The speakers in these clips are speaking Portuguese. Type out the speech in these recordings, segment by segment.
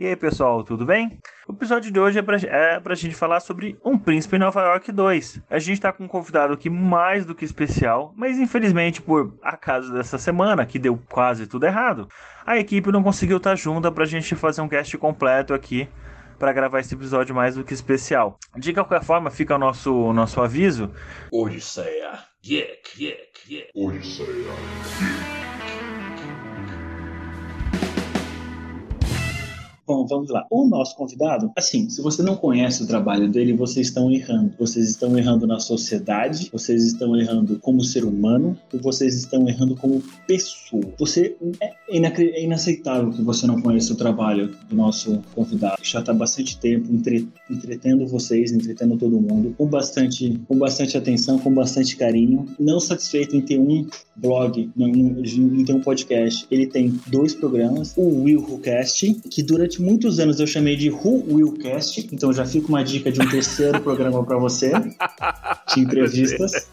E aí, pessoal, tudo bem? O episódio de hoje é pra, é pra gente falar sobre Um Príncipe em Nova York 2. A gente tá com um convidado aqui mais do que especial, mas infelizmente, por acaso dessa semana, que deu quase tudo errado, a equipe não conseguiu estar tá junta pra gente fazer um cast completo aqui para gravar esse episódio mais do que especial. De qualquer forma, fica o nosso, o nosso aviso. Odisseia. Geek, geek, geek. Odisseia. Geek. Bom, vamos lá. O nosso convidado, assim, se você não conhece o trabalho dele, vocês estão errando. Vocês estão errando na sociedade, vocês estão errando como ser humano e vocês estão errando como pessoa. Você é, é inaceitável que você não conheça o trabalho do nosso convidado. Já está bastante tempo entre, entretendo vocês, entretendo todo mundo, com bastante, com bastante atenção, com bastante carinho. Não satisfeito em ter um blog, em ter um podcast, ele tem dois programas, o Will Who Cast, que durante muitos anos eu chamei de Who Will Cast, então já fica uma dica de um terceiro programa para você, de entrevistas.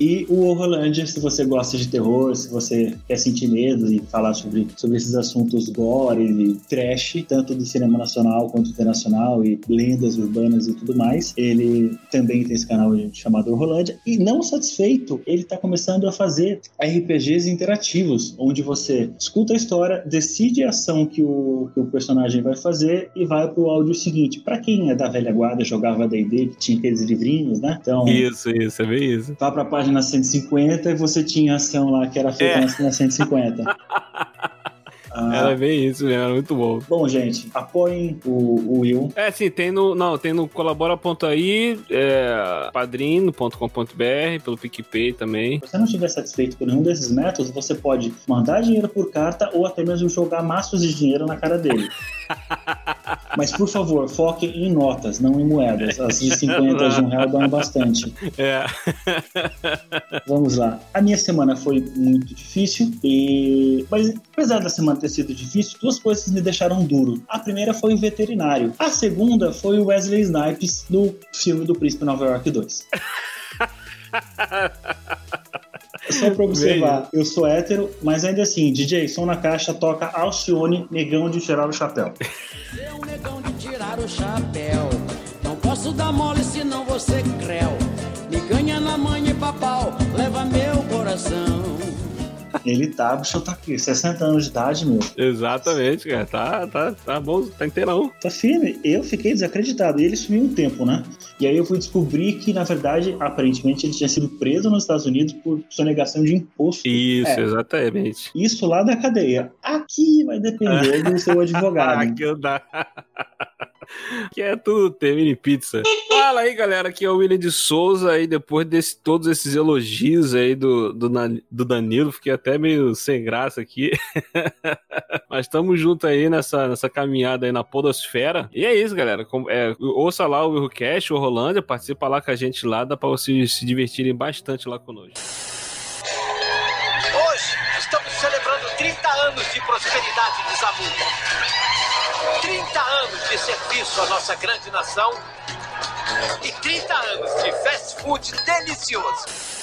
E o Horrorlândia, se você gosta de terror, se você quer sentir medo e falar sobre, sobre esses assuntos gore e trash, tanto do cinema nacional quanto internacional, e lendas urbanas e tudo mais, ele também tem esse canal chamado Horrorlândia. E não satisfeito, ele está começando a fazer RPGs interativos, onde você escuta a história, decide a ação que o, que o personagem vai fazer e vai pro áudio seguinte. Para quem é da velha guarda, jogava D&D, que tinha aqueles livrinhos, né? Então, isso, isso, é bem isso. Vá pra página página 150 e você tinha ação lá que era feita é. na 150. Ah, era bem isso mesmo, era muito bom. Bom, gente, apoiem o, o Will. É, sim, tem no. Não, tem no colabora.ai, é, padrinho.com.br, pelo PicPay também. Se você não estiver satisfeito por nenhum desses métodos, você pode mandar dinheiro por carta ou até mesmo jogar maços de dinheiro na cara dele. Mas, por favor, foque em notas, não em moedas. As de 50 de um real dão bastante. É. Vamos lá. A minha semana foi muito difícil, e... mas apesar da semana ter sido difícil, duas coisas me deixaram duro. A primeira foi o veterinário. A segunda foi o Wesley Snipes no filme do Príncipe Nova York 2. Só pra observar, eu sou hétero, mas ainda assim, DJ, som na caixa, toca Alcione, negão de tirar o chapéu. Ser um negão de tirar o chapéu. Não posso dar mole senão você creu. Me ganha na manha e papau, leva meu coração. Ele tá, o bicho tá aqui, 60 anos de idade, meu. Exatamente, cara. Tá, tá, tá bom, tá inteirão. Tá firme. Eu fiquei desacreditado. E ele sumiu um tempo, né? E aí eu fui descobrir que, na verdade, aparentemente ele tinha sido preso nos Estados Unidos por sonegação de imposto. Isso, é. exatamente. Isso lá da cadeia. Aqui vai depender do seu advogado. Aqui eu dá. que é tudo termine pizza. Fala aí, galera, aqui é o William de Souza aí, depois de todos esses elogios aí do, do, do Danilo, fiquei até meio sem graça aqui. Mas estamos juntos aí nessa, nessa caminhada aí na podosfera. E é isso, galera. É, ouça lá o Willcast, o Rolândia, participa lá com a gente lá, dá pra vocês se divertirem bastante lá conosco. Hoje estamos celebrando 30 anos de prosperidade de Zamunda. 30 anos de serviço à nossa grande nação e 30 anos de fast food delicioso.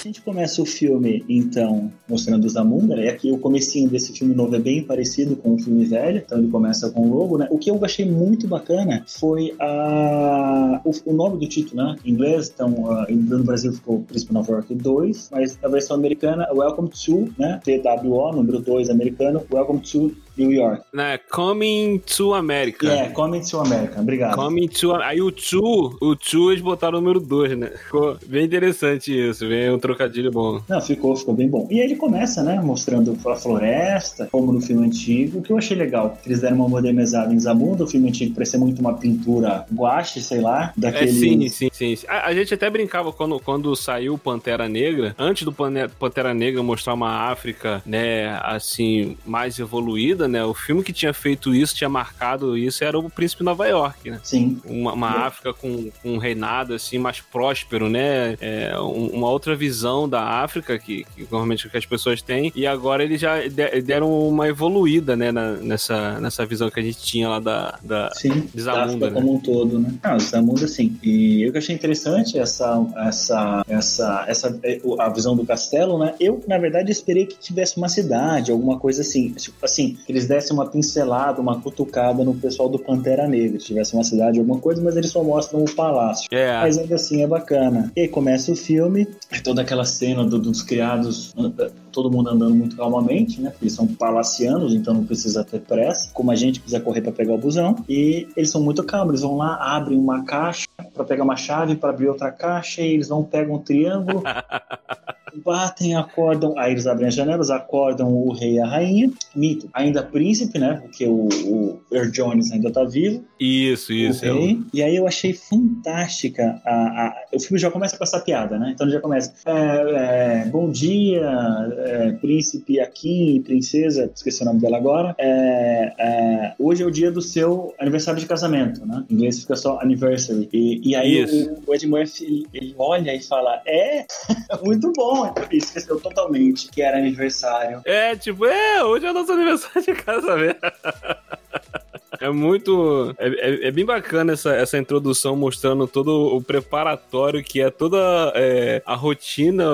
A gente começa o filme, então, mostrando os Zamunda? E aqui o comecinho desse filme novo é bem parecido com o filme velho, então ele começa com o logo, né? O que eu achei muito bacana foi a... o, o nome do título, né? Em inglês, então, uh, no Brasil ficou Príncipe Nova York 2, mas a versão americana, Welcome to, né? TWO, número 2 americano, Welcome to New York. Né, Coming to America. É, yeah, Coming to America, obrigado. Coming to Aí o to, o to eles botaram o número 2, né? Ficou bem interessante isso, bem um trocadilho bom. Não, ficou, ficou bem bom. E aí ele começa, né, mostrando a floresta, como no filme antigo, que eu achei legal. Eles deram uma modernizada em Zamunda, o filme antigo parecia muito uma pintura guache, sei lá, daquele... É, sim, sim, sim. A, a, gente até brincava quando, quando saiu Pantera Negra, antes do Pantera Negra mostrar uma África, né, assim, mais evoluída, né? O filme que tinha feito isso, tinha marcado isso, era o Príncipe Nova York, né? Sim. Uma, uma é. África com, com, um reinado, assim, mais próspero, né? É, uma outra visão da África que, que normalmente que as pessoas têm. E agora eles já deram uma evoluída, né? Na, nessa, nessa visão que a gente tinha lá da, da sim, Zamunda. Da né? como um todo, né? Ah, Zamunda, sim. E eu que achei interessante essa, essa, essa, essa, a visão do castelo, né? Eu, na verdade, esperei que tivesse uma cidade, alguma coisa assim. Tipo, assim, eles eles dessem uma pincelada, uma cutucada no pessoal do Pantera Negra. Se tivesse uma cidade, alguma coisa, mas eles só mostram o palácio. É. Mas ainda assim é bacana. E aí começa o filme, é toda aquela cena do- dos criados, todo mundo andando muito calmamente, né? Porque eles são palacianos, então não precisa ter pressa. Como a gente quiser correr para pegar o busão. E eles são muito calmos, eles vão lá, abrem uma caixa para pegar uma chave, para abrir outra caixa, e eles vão pegam um triângulo. Batem, acordam, aí eles abrem as janelas, acordam o rei e a rainha. Mito, ainda príncipe, né? Porque o, o Earl Jones ainda tá vivo Isso, isso. é o-. E aí eu achei fantástica a, a- o filme já começa com essa piada, né? Então ele já começa. é, é, bom dia, é, príncipe Akin, princesa, esqueci o nome dela agora. É, é, hoje é o dia do seu aniversário de casamento, né? Em inglês fica só anniversary. E, e aí Isso. o, o Ed Murphy ele, ele olha e fala: É, muito bom. Ele esqueceu totalmente que era aniversário. É, tipo, é, hoje é nosso aniversário de casamento. É muito. É, é- é bem bacana essa, essa introdução mostrando todo o preparatório que é toda é, a rotina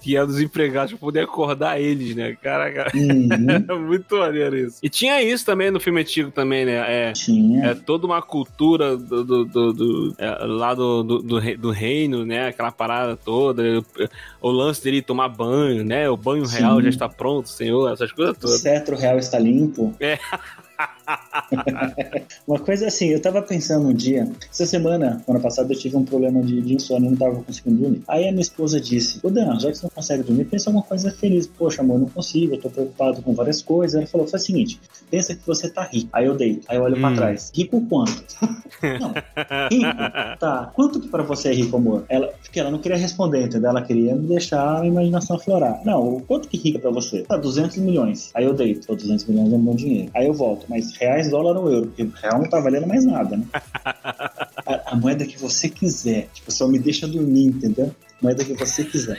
que é dos empregados pra poder acordar eles, né? Caraca, Uhum, é muito maneiro isso. E tinha isso também no filme antigo também, né? É, tinha. é toda uma cultura do, do- do- do- é, lá do, do, do rei- do reino, né? Aquela parada toda. O lance dele tomar banho, né? O banho Sim. real já está pronto, senhor. Essas coisas O todas. cetro real está limpo. É. Uma coisa assim, eu tava pensando um dia, essa semana, ano passado, eu tive um problema de, de insônia, não tava conseguindo dormir. Aí a minha esposa disse: Ô Dan, já que você não consegue dormir, pensa alguma coisa feliz. Poxa, amor, não consigo, eu tô preocupado com várias coisas. Ela falou: faz o seguinte, pensa que você tá rico. Aí eu deito, aí eu olho pra Hum. trás. Rico quanto? não, rico. Tá, quanto que pra você é rico, amor? Ela, porque ela não queria responder, entendeu? Ela queria me deixar a imaginação aflorar. Não, o quanto que rico é pra você? Tá, 200 milhões. Aí eu deito, Pô, 200 milhões é um bom dinheiro. Aí eu volto, mas reais, dólar ou euro? Porque o real não tá valendo mais nada, né? a, a moeda que você quiser. Tipo, só me deixa dormir, entendeu? Moeda que você quiser.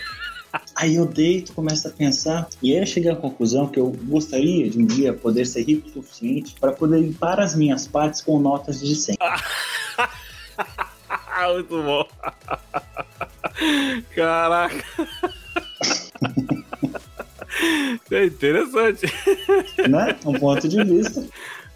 Aí eu deito, começo a pensar, e aí eu cheguei à conclusão que eu gostaria de um dia poder ser rico o suficiente para poder limpar as minhas partes com notas de 100. Ah, muito bom. Caraca. É interessante. né? Um ponto de vista.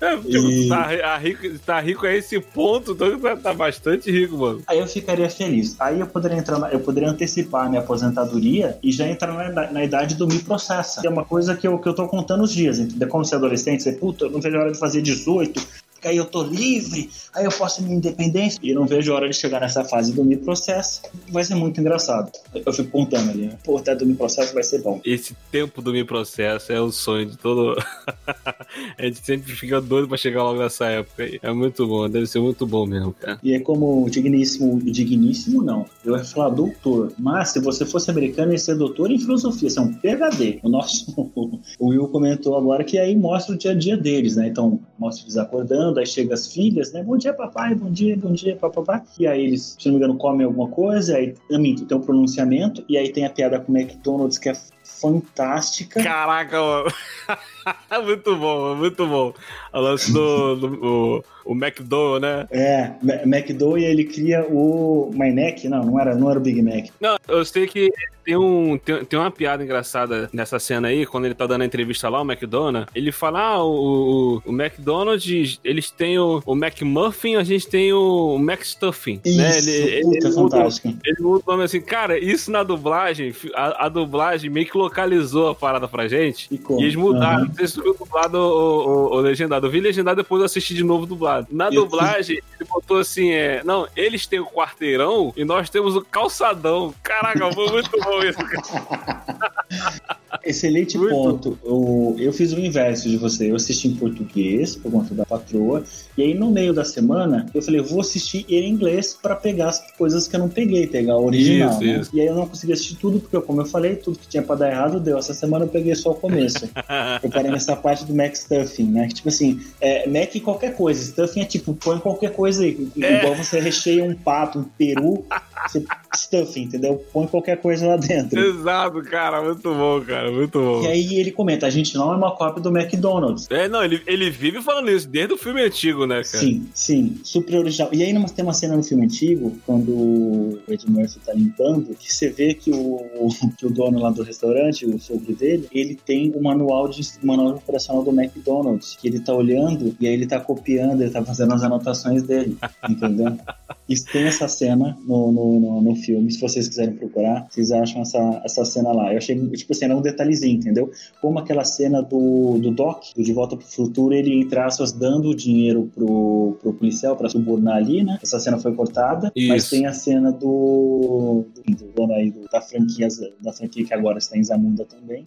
É, tipo, E- tá, a rico, tá rico a esse ponto, então tá, tá bastante rico, mano. Aí eu ficaria feliz. Aí eu poderia entrar, na- eu poderia antecipar a minha aposentadoria e já entrar na, na idade do me processa. Que é uma coisa que eu, que eu tô contando os dias, entendeu? Como ser adolescente, você, puta, eu não vejo a hora de fazer 18, porque aí eu tô livre, aí eu posso minha independência. E eu não vejo a hora de chegar nessa fase do me processa. Vai ser muito engraçado. Eu fico contando ali, né? Pô, até do me processo vai ser bom. Esse tempo do me processo é o sonho de todo. a gente sempre fica doido pra chegar logo nessa época aí. É muito bom, deve ser muito bom mesmo, cara. E é como o digníssimo, digníssimo não, eu ia falar doutor, mas se você fosse americano, ia ser doutor em filosofia, você é um PhD. O nosso, o Will comentou agora que aí mostra o dia a dia deles, né? Então, mostra eles acordando, aí chega as filhas, né? Bom dia, papai, bom dia, bom dia, papapá. E aí eles, se não me engano, comem alguma coisa, aí, minto, tem um pronunciamento, e aí tem a piada com o McDonald's que é fantástica. Caraca, mano. muito bom, muito bom. O lance do, do o McDowell, né? É, Ma- McDo e ele cria o My Mac, não, não era, não era o Big Mac. Não, eu sei que tem, um, tem, tem uma piada engraçada nessa cena aí, quando ele tá dando a entrevista lá, o McDonald's. Ele fala: Ah, o, o, o McDonald's, eles têm o, o McMuffin, a gente tem o McStuffing. Isso, né? Ele, puta, ele, muda, fantástico. ele muda o nome assim, cara, isso na dublagem, a, a dublagem meio que localizou a parada pra gente. Ficou. E eles mudaram. Aham. Não sei se tu viu dublado ou legendado. Eu vi legendado depois eu assisti de novo dublado. Na Eu dublagem, ele botou assim: é. Não, eles têm o quarteirão e nós temos o calçadão. Caraca, foi muito bom isso, cara. Excelente Muito. ponto. Eu, eu fiz o inverso de você. Eu assisti em português, por conta da patroa. E aí, no meio da semana, eu falei, vou assistir em inglês para pegar as coisas que eu não peguei, pegar o original. Isso, né? isso. E aí eu não consegui assistir tudo, porque, como eu falei, tudo que tinha pra dar errado deu. Essa semana eu peguei só o começo. eu parei nessa parte do Mac Stuffing, né? Que, tipo assim, é, Mac qualquer coisa. Stuffing é tipo, põe qualquer coisa aí. É. Igual você recheia um pato, um peru você stuff, entendeu? Põe qualquer coisa lá dentro. Exato, cara, muito bom, cara, muito bom. E aí ele comenta, a gente não é uma cópia do McDonald's. É, não, ele, ele vive falando isso desde o filme antigo, né, cara? Sim, sim, super original. E aí tem uma cena no filme antigo, quando o Ed Murphy tá limpando, que você vê que o, que o dono lá do restaurante, o sogro dele, ele tem o manual de manual operacional do McDonald's, que ele tá olhando e aí ele tá copiando, ele tá fazendo as anotações dele, entendeu? E tem essa cena no, no, no, no, filme, se vocês quiserem procurar, vocês acham essa, essa cena lá. Eu achei, tipo assim, era um detalhezinho, entendeu? Como aquela cena do, do Doc, do De Volta pro Futuro, ele, entre aspas, dando o dinheiro pro, pro policial pra subornar ali, né? Essa cena foi cortada, Isso. mas tem a cena do, do, do dono aí do, da franquia, da franquia que agora está em Zamunda também.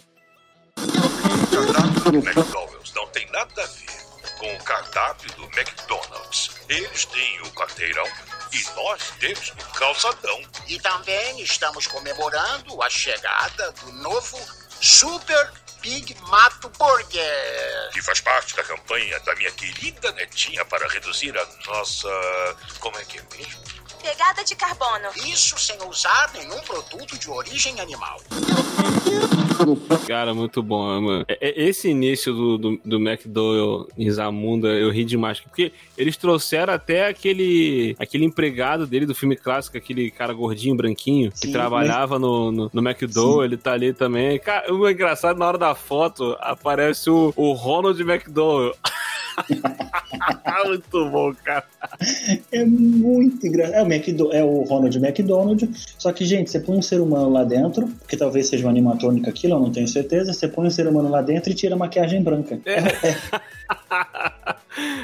O McDonald's não tem nada a ver com o cardápio do McDonald's. Eles têm o carteirão e nós temos o calçadão. E também estamos comemorando a chegada do novo Super Big Mato Burger. Que faz parte da campanha da minha querida netinha para reduzir a nossa. Como é que é mesmo? Pegada de carbono. Isso sem usar nenhum produto de origem animal. Cara, muito bom, mano. É, é, esse início do, do, do McDowell em Zamunda, eu ri demais. Porque eles trouxeram até aquele, aquele empregado dele do filme clássico, aquele cara gordinho, branquinho, Sim, que trabalhava mas... no, no, no McDowell, ele tá ali também. Cara, o engraçado, na hora da foto, aparece o, o Ronald McDowell. muito bom, cara. É muito engraçado. É o, McDo é o Ronald McDonald. Só que, gente, você põe um ser humano lá dentro, que talvez seja uma animatrônica aquilo, eu não tenho certeza. Você põe um ser humano lá dentro e tira a maquiagem branca. É. É,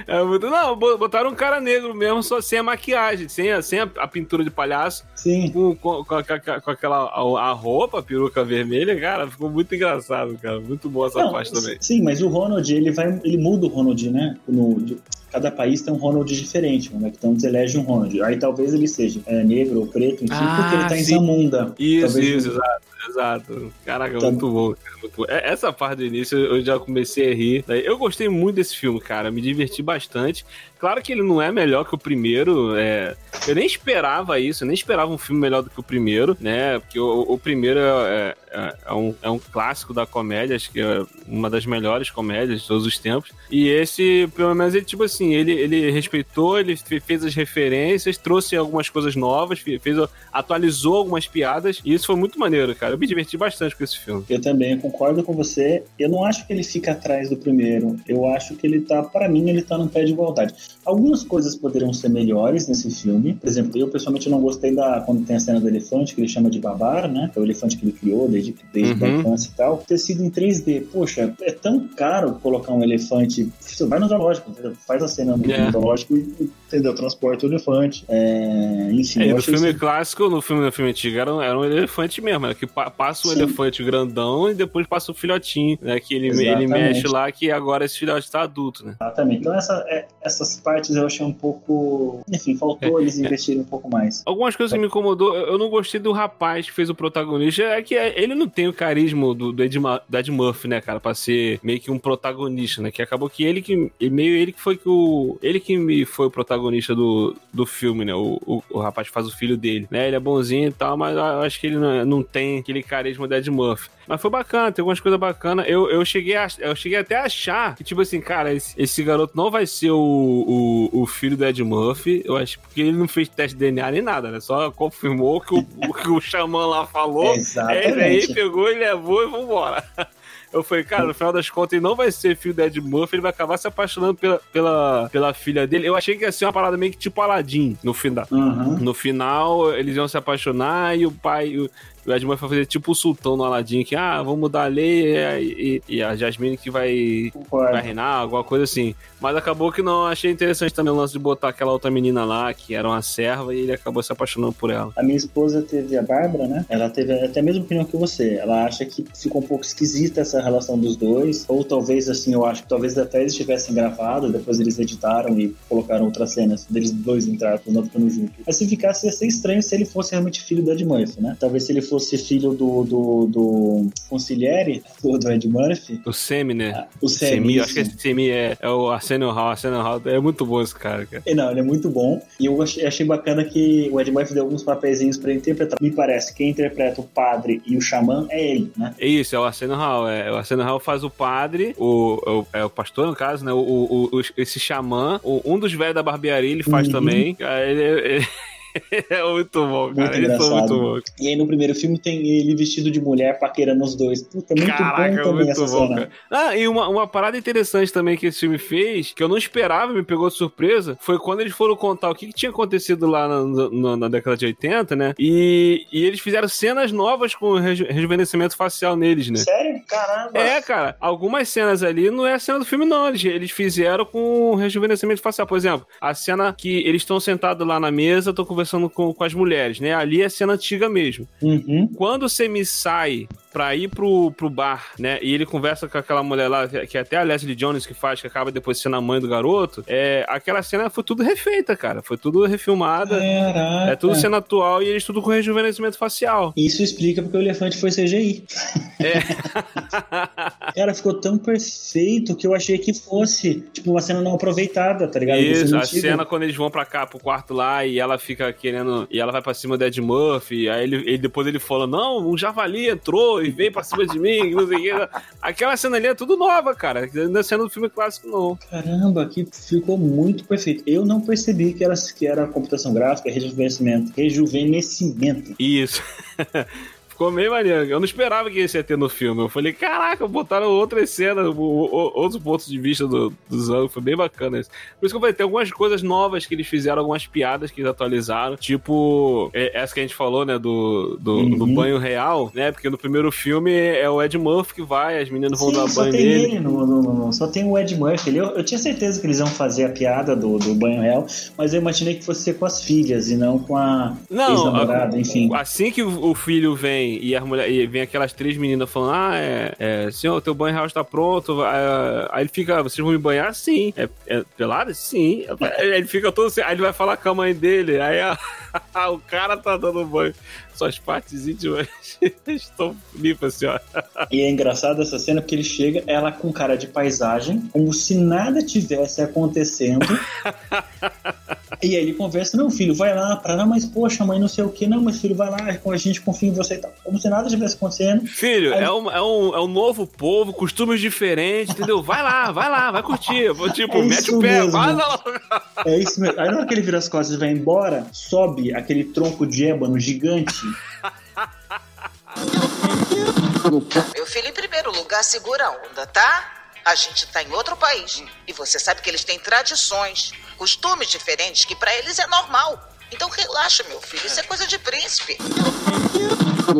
é muito... Não, botaram um cara negro mesmo, só sem a maquiagem, sem a, sem a, a pintura de palhaço. Sim. Com, com, com, com aquela a, a, roupa, a peruca vermelha, cara, ficou muito engraçado, cara. Muito boa essa não, parte também. Sim, mas o Ronald, ele vai. Ele muda o Ronald, né? No, cada país tem um Ronald diferente. O McDonald's elege um Ronald. Aí talvez ele seja é, negro ou preto, enfim, ah, porque ele tá sim. em Zamunda. Isso, talvez isso, exato, exato. Caraca, tá. muito bom, muito bom. É, essa parte do início eu já comecei a rir. Eu gostei muito desse filme, cara. Me diverti bastante. Claro que ele não é melhor que o primeiro. É... Eu nem esperava isso, eu nem esperava um filme melhor do que o primeiro, né? Porque o, o primeiro é, é, é, um, é um clássico da comédia, acho que é uma das melhores comédias de todos os tempos. E esse, pelo menos, ele, tipo assim, ele, ele respeitou, ele fez as referências, trouxe algumas coisas novas, fez, atualizou algumas piadas, e isso foi muito maneiro, cara. Eu me diverti bastante com esse filme. Eu também concordo com você. Eu não acho que ele fica atrás do primeiro. Eu acho que ele tá, para mim, ele tá no pé de igualdade. Algumas coisas poderiam ser melhores nesse filme. Por exemplo, eu pessoalmente não gostei da quando tem a cena do elefante, que ele chama de babar, né? É o elefante que ele criou desde, desde uhum. a infância e tal. Ter sido em 3D. Poxa, é tão caro colocar um elefante. Você vai no zoológico, entendeu? Faz a cena no yeah. É. zoológico e entendeu? Transporta o elefante. É, enfim. É, no filme clássico, no filme, no filme antigo, era um, era um elefante mesmo, né? Que passa o Sim. elefante grandão e depois passa o filhotinho, né? Que ele, ele mexe lá, que agora esse filhote está adulto, né? Exatamente. Então essa, é, essas partes eu achei um pouco. Enfim, faltou é, eles é. investirem um pouco mais. Algumas coisas que me incomodou, eu não gostei do rapaz que fez o protagonista, é que ele não tem o carisma do, do, Ed, do Ed Murphy, né, cara, pra ser meio que um protagonista, né? Que acabou que ele que. Meio ele que foi que o. Ele que me foi o protagonista do, do filme, né? O, o, o rapaz que faz o filho dele, né? Ele é bonzinho e tal, mas eu acho que ele não, não tem aquele carisma do Ed Murphy. Mas foi bacana, tem algumas coisas bacanas. Eu, eu, cheguei a, eu cheguei até a achar que, tipo assim, cara, esse, esse garoto não vai ser o, o, o, filho do Ed Murphy. Eu acho porque ele não fez teste de DNA nem nada, né? Só confirmou que o, o que o xamã lá falou. Exatamente. Ele aí pegou e levou e vambora. Eu falei, cara, no final das contas, ele não vai ser filho do Ed Murphy, ele vai acabar se apaixonando pela, pela, pela filha dele. Eu achei que ia ser uma parada meio que tipo Aladdin no final. Uhum. No final, eles iam se apaixonar e o pai. O, o Ed Murphy vai fazer tipo o sultão no Aladdin, que, ah, vamos mudar a lei e, e, e a Jasmine que vai, vai reinar, alguma coisa assim. Mas acabou que não, achei interessante também o lance de botar aquela outra menina lá, que era uma serva, e ele acabou se apaixonando por ela. A minha esposa teve a Bárbara, né? Ela teve até a mesma opinião que você. Ela acha que ficou um pouco esquisita essa relação dos dois, ou talvez, assim, eu acho que talvez até eles tivessem gravado, depois eles editaram e colocaram outras cenas deles dois entraram, não ficando juntos. Mas se ficasse, ia ser estranho se ele fosse realmente filho do Ed Murphy, né? Talvez se ele fosse fosse filho do, do, do do, do Ed Murphy. O Semi, né? Ah, o Semi, Semi, acho que esse Semi é, é o Arsenio Hall. Arsenio Hall é muito bom esse cara, cara. E Não, ele é muito bom. E eu achei, achei bacana que o Ed Murphy deu alguns papeizinhos pra interpretar. Me parece que quem interpreta o padre e o xamã é ele, né? É isso, é o Arsenio Hall. É, o Arsenio Hall faz o padre, o, o, é o pastor, no caso, né? O, o, o- esse xamã, o- um dos velhos da barbearia, ele faz Uhum. também. Cara, Ele, ele- é muito bom, cara. Muito Eles são engraçado. muito bons. E aí no primeiro filme tem ele vestido de mulher paquerando os dois. Puta, muito Caraca, bom é muito bom, cena. cara. Ah, e uma, uma parada interessante também que esse filme fez, que eu não esperava, me pegou de surpresa, foi quando eles foram contar o que, que tinha acontecido lá na, na- na década de 80, né? E, e eles fizeram cenas novas com reju- rejuvenescimento facial neles, né? Sério? Caramba. É, cara, algumas cenas ali não é a cena do filme, não. Eles, eles fizeram com rejuvenescimento facial. Por exemplo, a cena que eles estão sentados lá na mesa, estão conversando com, com as mulheres, né? Ali é cena antiga mesmo. Uhum. Quando o Semi sai pra ir pro, pro bar, né? E ele conversa com aquela mulher lá, que que é até a Leslie Jones que faz, que acaba depois sendo a mãe do garoto. É, aquela cena foi tudo refeita, cara. Foi tudo refilmada. Caraca. É tudo cena atual e eles tudo com rejuvenescimento facial. Isso explica porque o elefante foi CGI. Cara, ficou tão perfeito que eu achei que fosse, tipo, uma cena não aproveitada, tá ligado? Isso, a cena quando eles vão pra cá, pro quarto lá, e ela fica querendo. E ela vai pra cima do Ed Murphy. Aí ele, ele- depois ele fala: Não, um javali entrou e veio pra cima de mim. Não sei o quê. Aquela cena ali é tudo nova, cara. Não é cena do filme clássico, não. Caramba, que ficou muito perfeito. Eu não percebi que era, que era computação gráfica, rejuvenescimento. Rejuvenescimento. Isso. Ficou meio maneiro. Eu não esperava que isso ia ter no filme. Eu falei, caraca, botaram outras cenas, outros pontos de vista do, dos anos. Foi bem bacana isso. Por isso que eu falei, tem algumas coisas novas que eles fizeram, algumas piadas que eles atualizaram. Tipo, é- essa que a gente falou, né, do, do, Uhum. do banho real, né? Porque no primeiro filme é o Ed Murphy que vai, as meninas vão Sim, dar banho nele. ele, no, no- no- só tem o Ed Murphy. ali. Eu, eu tinha certeza que eles iam fazer a piada do, do banho real, mas eu imaginei que fosse ser com as filhas e não com a Não, ex-namorada, enfim. assim que o filho vem e as mulher, e vem aquelas três meninas falando: Ah, é, é senhor, teu banho real está pronto. é, Aí ele fica, vocês vão me banhar? Sim. É, é pelado? Sim. Aí Ele fica todo assim, aí ele vai falar com a mãe dele. Aí a- o cara tá dando banho. Suas partes íntimas estão limpas, assim, ó. E é engraçado essa cena porque ele chega, ela com cara de paisagem, como se nada tivesse acontecendo. e aí ele conversa, não, filho, vai lá, pra não, mas poxa, mãe, não sei o que, não, mas filho, vai lá, a gente confia em você e tal. Como se nada tivesse acontecendo. Filho, Aí- é um, é, um, é um novo povo, costumes diferentes, entendeu? Vai lá, vai lá, vai curtir. Tipo, É mete o pé, mesmo. vai lá. É isso mesmo. Aí na hora que ele vira as costas e vai embora, sobe aquele tronco de ébano gigante. Meu filho, em primeiro lugar, segura a onda, tá? A gente tá em outro país. E você sabe que eles têm tradições, costumes diferentes que pra eles é normal. Então relaxa, meu filho. Isso é coisa de príncipe.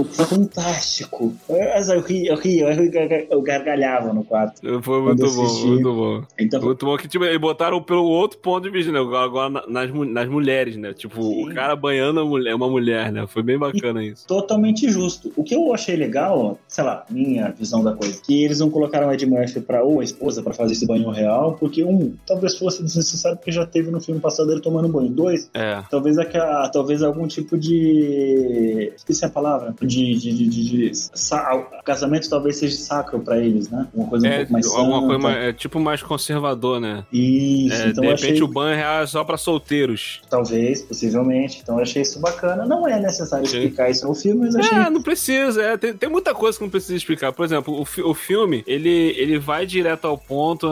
Fantástico. Eu ri, eu ri, eu, ri, eu gargalhava no quarto. Foi muito bom, assisti. muito bom. Então, Muito bom que tipo, eles botaram pelo outro ponto de vista, né? Agora na- nas, nas mulheres, né? Tipo, Sim. o cara banhando a mulher, uma mulher, né? Foi bem bacana isso. totalmente justo. O que eu achei legal, sei lá, minha visão da coisa, que eles não colocaram Ed Murphy pra, ou a esposa pra fazer esse banho real, porque um, talvez fosse desnecessário porque já teve no filme passado ele tomando banho. Dois, É. talvez aquela, talvez algum tipo de, esqueci a palavra, de, de, de, de- de- casamento talvez seja sacro pra eles, né? Uma coisa um É, pouco mais santa. coisa mais, é, tipo mais conservador, né? Isso, É, então de repente achei, o banho real é só pra solteiros. talvez, possivelmente, então eu achei isso bacana. Não é necessário Sim. explicar isso no filme, mas eu achei É, não precisa. é, tem, tem muita coisa que não precisa explicar. Por exemplo, o, fi- o filme, ele, ele vai direto ao ponto.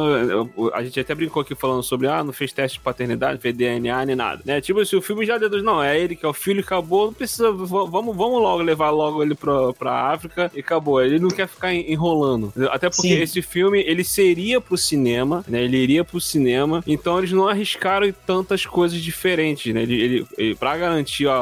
A gente até brincou aqui falando sobre, ah, não fez teste de paternidade, não fez DNA nem nada. Né? Tipo assim, o filme já deduz, não, é ele que é o filho, acabou, não precisa, vamos, vamos logo levar logo ele pra, pra África e acabou. Ele não quer ficar en- enrolando. Até porque Sim. esse filme, ele seria pro cinema, né? Ele iria pro cinema, então eles não arriscaram tantas coisas diferentes, né? Ele, ele, ele- pra garantir a,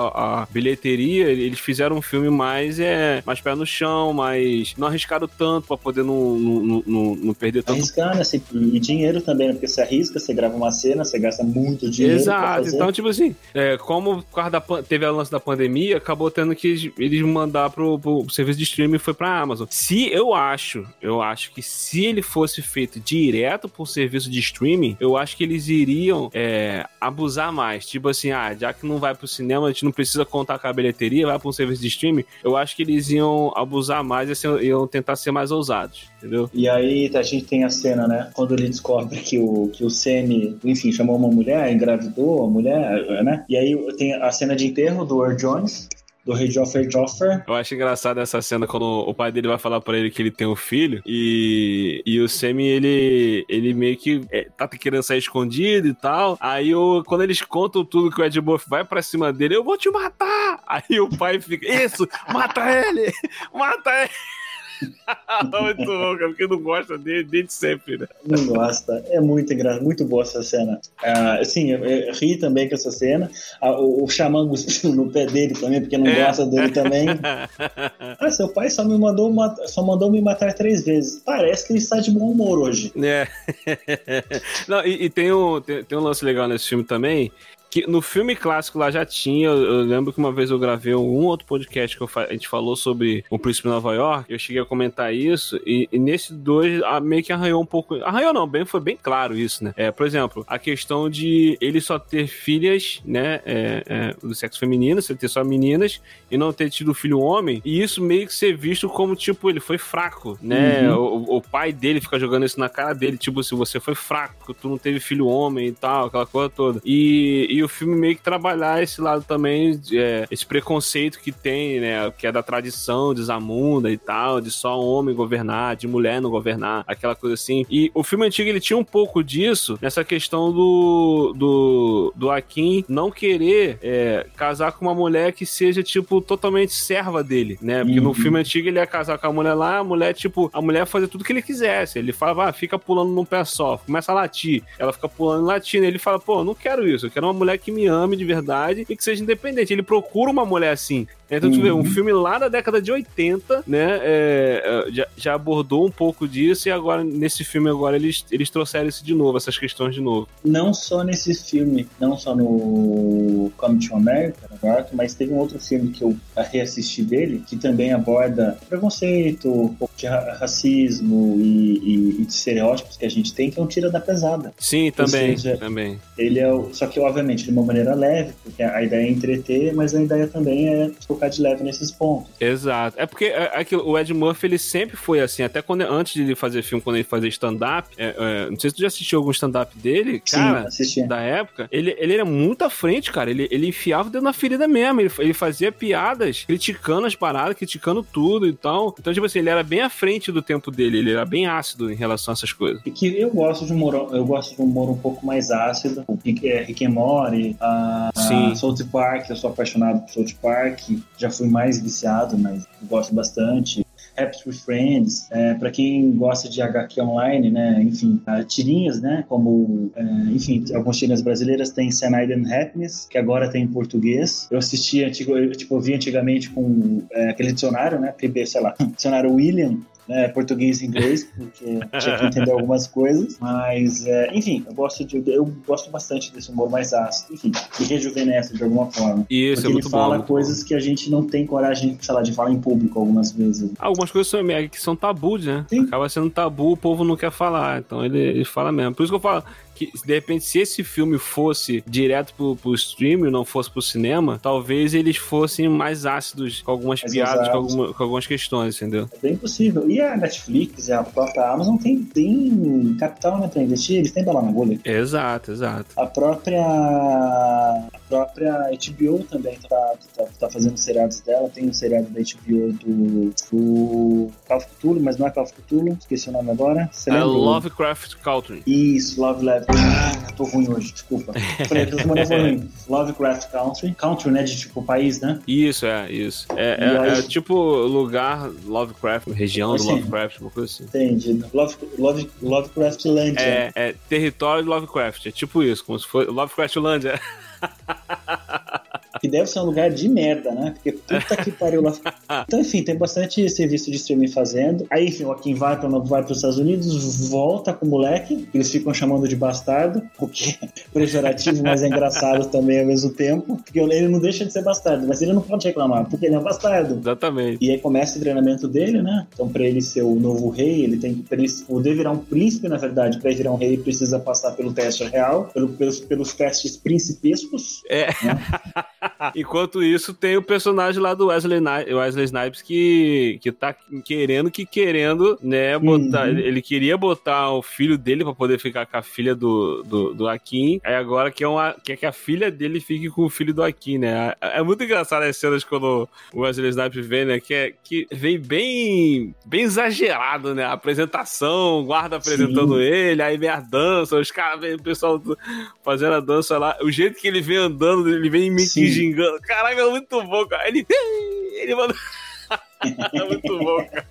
a bilheteria, eles fizeram um filme mais, é, mais pé no chão, mais. Não arriscaram tanto pra poder não, não, não, não- perder tanto arriscar, né? Você- E dinheiro também, né? Porque você arrisca, você grava uma cena, você gasta muito dinheiro. Exato, então, tipo assim, é, como por causa da, teve a lance da pandemia, acabou tendo que eles mandar pro, pro serviço de streaming foi pra Amazon. Se eu acho, eu acho que se ele fosse feito direto pro serviço de streaming, eu acho que eles iriam é, abusar mais. Tipo assim, ah, já que não vai pro cinema, a gente não precisa contar com a bilheteria, vai pra um serviço de streaming. Eu acho que eles iam abusar mais e assim, iam tentar ser mais ousados, entendeu? E aí a gente tem a cena, né? Quando ele descobre que o, que o Sene, enfim, chamou uma mulher, engravidou a mulher, né? E aí tem a cena de enterro do Earl Jones, do rei Joffrey Joffer. Eu acho engraçado essa cena quando o pai dele vai falar pra ele que ele tem um filho e, e o Sammy, ele, ele meio que é, tá querendo sair escondido e tal. Aí o, quando eles contam tudo que o Ed Murphy vai pra cima dele, eu vou te matar! Aí o pai fica, isso, mata ele! Mata ele! muito bom, cara, porque não gosta dele desde sempre, né? Não gosta. É muito engraçado, muito boa essa cena. Ah, sim, eu, eu ri também com essa cena. Ah, o, o Xamã no pé dele também, porque não é. gosta dele também. Ah, seu pai só me mandou só mandou me matar três vezes. Parece que ele está de bom humor hoje. É. não, e, e tem, um, tem, tem um lance legal nesse filme também, que no filme clássico lá já tinha. Eu, eu, lembro que uma vez eu gravei um outro podcast que eu, a gente falou sobre o Príncipe de Nova York. Eu cheguei a comentar isso. E, e nesse dois a, meio que arranhou um pouco. Arranhou não, bem, foi bem claro isso, né? É, por exemplo, a questão de ele só ter filhas, né? É, é, do sexo feminino, se ele ter só meninas e não ter tido filho homem. E isso meio que ser visto como, tipo, ele foi fraco, né? Uhum. O, o, pai dele fica jogando isso na cara dele, tipo, se você foi fraco, tu não teve filho homem e tal, aquela coisa toda. E, e o filme meio que trabalhar esse lado também, é, esse preconceito que tem, né? Que é da tradição de Zamunda e tal, de só homem governar, de mulher não governar, aquela coisa assim. E o filme antigo ele tinha um pouco disso nessa questão do, do, do Akin não querer é, casar com uma mulher que seja, tipo, totalmente serva dele, né? Porque uhum. no filme antigo ele ia casar com a mulher lá, a mulher, tipo, a mulher fazia tudo que ele quisesse. Ele falava, ah, fica pulando num pé só, começa a latir. Ela fica pulando e latindo. Ele fala, pô, não quero isso, eu quero uma mulher que me ame de verdade e que seja independente. Ele procura uma mulher assim. Então, uhum. tu vê, um uhum. filme lá da década de 80, né, é, é, já, já, abordou um pouco disso e agora, nesse filme agora, eles, eles trouxeram isso de novo, essas questões de novo. Não só nesse filme, não só no Come to America, agora, mas teve um outro filme que eu reassisti dele, que também aborda preconceito, um pouco de racismo e, e, e de estereótipos que a gente tem, que é um Tira da Pesada. Sim, também, seja, também. Ele é o, só que, obviamente, de uma maneira leve, porque a ideia é entreter, mas a ideia também é tocar de leve nesses pontos. Exato. É porque é, é o Ed Murphy ele sempre foi assim, até quando antes de ele fazer filme, quando ele fazia stand-up, é, é, não sei se tu já assistiu algum stand-up dele, cara, da época, ele, ele era muito à frente, cara. Ele, ele enfiava o dedo na ferida mesmo. Ele, ele fazia piadas criticando as paradas, criticando tudo e tal. Então, tipo assim, ele era bem à frente do tempo dele, ele era bem ácido em relação a essas coisas. E que eu gosto de humor, eu gosto de humor um pouco mais ácido. O é, Rick and Morty, a, a South Park, eu sou apaixonado por South Park já fui mais viciado, mas gosto bastante. Apps with Friends, é, para quem gosta de HQ online, né, enfim, tirinhas, né, como, é, enfim, algumas tirinhas brasileiras tem Cyanide and Happiness, que agora tem em português. Eu assisti, antigo, eu, tipo, eu vi antigamente com é, aquele dicionário, né, PB, sei lá, dicionário William, né, português e inglês, porque tinha que entender algumas coisas. Mas, é, enfim, eu gosto, de, eu gosto bastante desse humor mais ácido, enfim, que rejuvenesce de alguma forma. Isso, porque é ele fala bom, coisas bom. que a gente não tem coragem, sei lá, de falar em público algumas vezes. Algumas coisas são, que são tabus, né? Sim. Acaba sendo tabu, o povo não quer falar, então ele, ele fala mesmo. Por isso que eu falo, que de repente, se esse filme fosse direto pro, pro streaming, não fosse pro cinema, talvez eles fossem mais ácidos com algumas mais piadas, com, alguma, com, algumas questões, entendeu? É bem possível. E a Netflix e a própria Amazon tem, tem capital né, pra investir, eles têm bala na bolha. Exato, exato. A própria, a própria HBO também tá, tá, tá fazendo seriados dela, tem um seriado da HBO do, do Call of Cthulhu, mas não é Call of Cthulhu, esqueci o nome agora. Você é Lovecraft Country. Isso, Love Love ah, tô ruim hoje, desculpa. Falei, tô semana ruim. Lovecraft Country. Country, né? De tipo país, né? Isso, é, isso. É, é, aí... é tipo lugar Lovecraft, região do Lovecraft, uma coisa assim. Entendi. Love, Love, Lovecraft Land. É, é território de Lovecraft. É tipo isso, como se fosse Lovecraft Land. É. que deve ser um lugar de merda, né? Porque puta que pariu lá. Então, enfim, tem bastante serviço de streaming fazendo. Aí, enfim, o Joaquim vai para vai os Estados Unidos, volta com o moleque, eles ficam chamando de bastardo, o que é pejorativo, mas é engraçado também ao mesmo tempo. Porque ele não deixa de ser bastardo, mas ele não pode reclamar, porque ele é um bastardo. Exatamente. E aí começa o treinamento dele, né? Então, pra ele ser o novo rei, ele tem que poder virar um príncipe, na verdade. Pra ele virar um rei, precisa passar pelo teste real, pelo, pelos, pelos testes principescos. É. Né? Enquanto isso, tem o personagem lá do Wesley, Wesley Snipes que, que tá querendo que querendo, né, botar. Uhum. Ele queria botar o filho dele pra poder ficar com a filha do, do, do Akin. Aí agora quer, uma, quer que a filha dele fique com o filho do Akin, né? É, é muito engraçado as cenas quando o Wesley Snipes vem, né? Que, é, que vem bem, bem exagerado, né? A apresentação, o guarda apresentando Sim. ele, aí vem a dança, os caras, o pessoal fazendo a dança lá. O jeito que ele vem andando, ele vem me gingando. Caraca, é muito bom, cara. Ele. Ele manda. é muito bom, cara.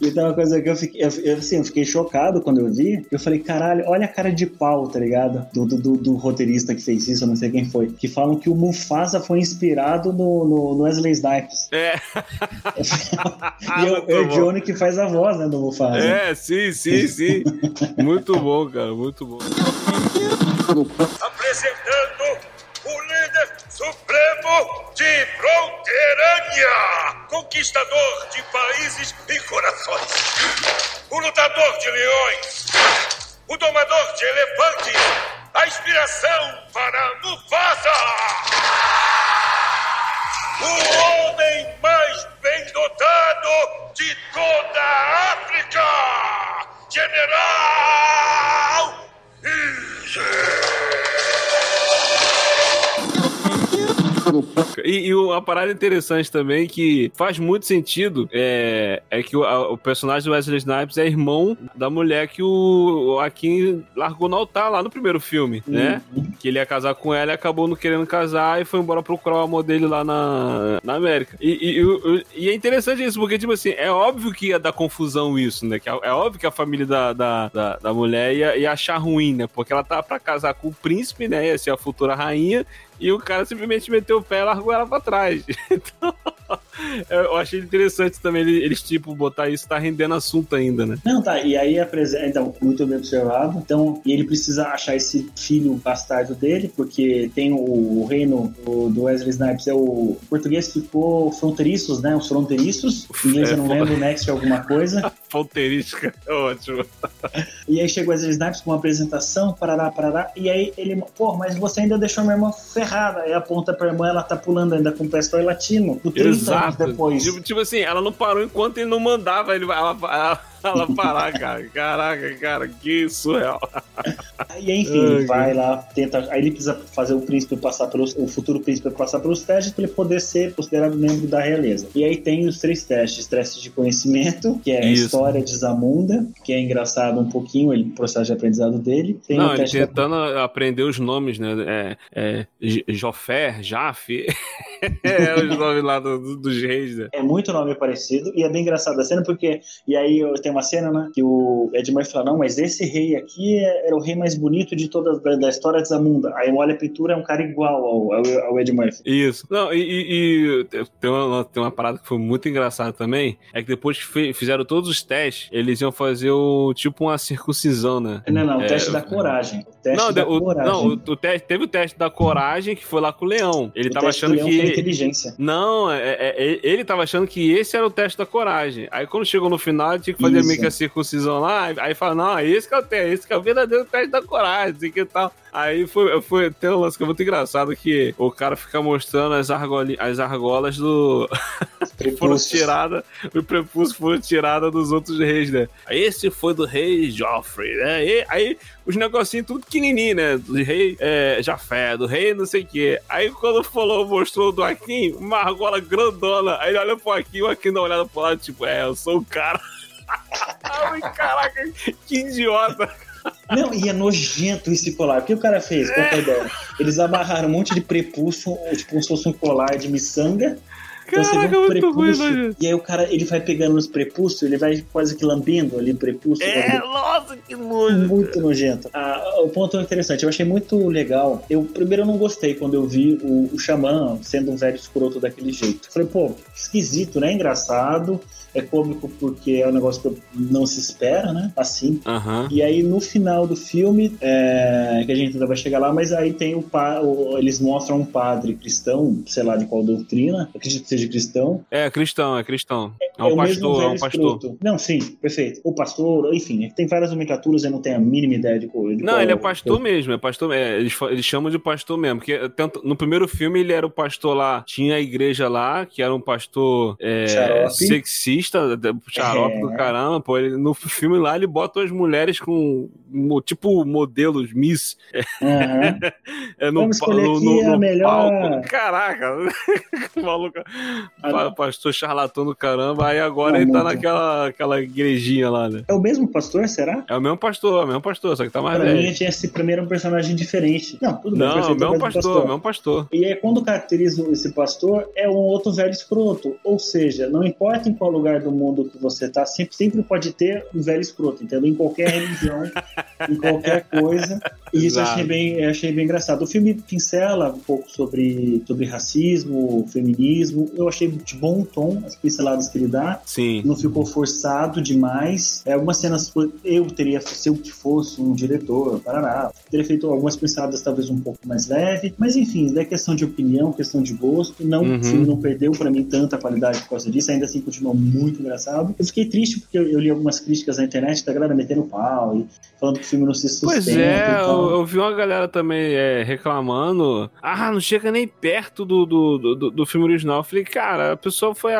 Então, uma coisa que eu fiquei, eu, assim, eu fiquei chocado quando eu vi. Eu falei, caralho, olha a cara de pau, tá ligado? Do, do, do, roteirista que fez isso, eu não sei quem foi. Que falam que o Mufasa foi inspirado no, no, no Wesley Snipes. É. e eu, é o Johnny que faz a voz, né, do Mufasa. É, sim, sim, sim. muito bom, cara, muito bom. Apresentando supremo de Fronteirânia, conquistador de países e corações, o lutador de leões, o domador de elefantes, a inspiração para Mufasa, o homem mais bem dotado de toda a África, General Easy. E, e uma parada interessante também que faz muito sentido é, é que o, a, o, personagem do Wesley Snipes é irmão da mulher que o, o Akin largou no altar lá no primeiro filme, né? uhum. Que ele ia casar com ela e acabou não querendo casar e foi embora procurar o amor dele lá na, na América. E, e, e, é interessante isso, porque, tipo assim, é óbvio que ia dar confusão isso, né? Que é, é óbvio que a família da, da, da, da mulher ia, ia achar ruim, né? Porque ela tá pra casar com o príncipe, né? Ia ser a futura rainha e o cara simplesmente meteu o pé e largou ela pra trás. Então, eu achei interessante também eles, tipo, botar isso, tá rendendo assunto ainda, né? Não, tá, e aí apresenta, então, muito bem observado. Então, e ele precisa achar esse filho bastardo dele, porque tem o, o reino o, do Wesley Snipes, é o, o português ficou fronteiriços, né? Os fronteiriços. Em inglês é, eu não lembro, Next alguma coisa. Fronteirística, é ótimo. e aí chegou o Wesley Snipes com uma apresentação, parará, parará, e aí ele, pô, mas você ainda deixou minha irmã ferrada. Aí aponta pra irmã, ela tá pulando ainda com o pé latino. 30 Exato. depois. Tipo, tipo, assim, ela não parou enquanto ele não mandava ele, ela, ela, ela parar, cara. Caraca, cara, que surreal. E enfim, ele vai lá, tenta. Aí ele precisa fazer o príncipe passar pelos. O futuro príncipe passar pelos testes para ele poder ser considerado membro da realeza. E aí tem os três testes: testes de conhecimento, que é Isso. a história de Zamunda, que é engraçado um pouquinho, ele, o processo de aprendizado dele. Tem Não, ele tentando da... aprender os nomes, né? É, é Jofer, Jaf. é os nomes lá do, do, dos reis, né? É muito nome parecido e é bem engraçado a cena porque. E aí tem uma cena, né? Que o Ed Murphy fala: não, mas esse rei aqui é, era o rei mais bonito de toda da, da história de Zamunda. Aí olha a pintura, é um cara igual ao, ao, ao Ed Murphy. Isso. Não, e, e, e, tem, uma, tem uma parada que foi muito engraçada também: é que depois que fizeram todos os testes, eles iam fazer o tipo uma circuncisão, né? Não, não, o é, teste da coragem. O teste não, da o, coragem. Não, o, o teste, teve o teste da coragem que foi lá com o leão. Ele o tava achando que. inteligência. Não, é, é, é, ele tava achando que esse era o teste da coragem. Aí quando chegou no final, ele tinha que fazer. Meio que a circuncisão lá. Aí fala: não, é esse que é o teste, esse que é o verdadeiro teste da coragem, assim que tal. Aí foi, foi tem um lance que é muito engraçado que o cara fica mostrando as, argoli, as argolas do. foram tiradas, o prepúcio foram tiradas dos outros reis, né? Esse foi do rei Joffrey, né? E, aí os negocinhos tudo pequenininho, né? Do rei é, Jafé, do rei não sei o quê. Aí quando falou, mostrou do Akin, uma argola grandona. Aí ele olha pro Akin, o Akin dá uma olhada pro lado, tipo, é, eu sou o cara. Ai, caraca, que idiota. Não, e é nojento esse colar. O que o cara fez? Qual é a ideia? Eles amarraram um monte de prepulso, tipo como se fosse um colar de miçanga, Caraca, um muito ruim, prepúcio, né? e aí o cara ele vai pegando nos prepúcios, ele vai quase que lambendo ali o prepúcio. É, né? nossa, que nojo. muito nojento. Ah, o ponto interessante, eu achei muito legal. Eu primeiro eu não gostei quando eu vi o, o Xamã sendo um velho escroto daquele jeito. Falei, pô, esquisito, né? Engraçado. É cômico porque é um negócio que não se espera, né? Assim. Aham. E aí no final do filme, é, que a gente ainda vai chegar lá, mas aí tem o, pa, o eles mostram um padre cristão, sei lá de qual doutrina, acredito que seja cristão, É, cristão, é cristão. É o um pastor, é um pastor. escroto. Não, sim, perfeito. O pastor, enfim, tem várias nomenclaturas, eu não tenho a mínima ideia de qual. de Não, qual- ele é pastor mesmo, é pastor. É, eles, eles chamam de pastor mesmo. Porque tanto- no primeiro filme ele era o pastor lá, tinha a igreja lá, que era um pastor é, Xarope. sexista, de- xarope É. do caramba. Pô, ele, no filme lá ele bota as mulheres com tipo modelos Miss Aham. é, no, Vamos escolher no, aqui no- a no melhor- palco. Caraca, maluco. Ah, pastor charlatão do caramba. Aí agora Não, ele tá naquela aquela igrejinha lá, né? É o mesmo pastor, será? É o mesmo pastor, é o mesmo pastor, só que tá mais Pra mim, velho. tinha esse primeiro um personagem diferente. Não, tudo bem. Não, é o mesmo pastor, é o mesmo pastor. E aí, quando caracteriza esse pastor, é um outro velho escroto. Ou seja, não importa em qual lugar do mundo que você tá, sempre, sempre pode ter um velho escroto, entendeu? Em qualquer religião, em qualquer coisa. E isso eu achei bem, eu achei bem engraçado. O filme pincela um pouco sobre, sobre racismo, feminismo. Eu achei de bom tom as pinceladas que ele dá. Sim. Não ficou forçado demais. É, algumas cenas eu teria, se eu que fosse um diretor, parará, teria feito algumas pinceladas talvez um pouco mais leve. Mas enfim, é questão de opinião, questão de gosto. Não, Uhum. O filme não perdeu pra mim tanta qualidade por causa disso. Ainda assim, continua muito engraçado. Eu fiquei triste porque eu, eu li algumas críticas na internet da galera metendo pau e falando que o filme não se sustenta. Pois é, eu, eu vi uma galera também é, reclamando. Ah, não chega nem perto do, do, do, do filme original. Eu falei, cara, a pessoa foi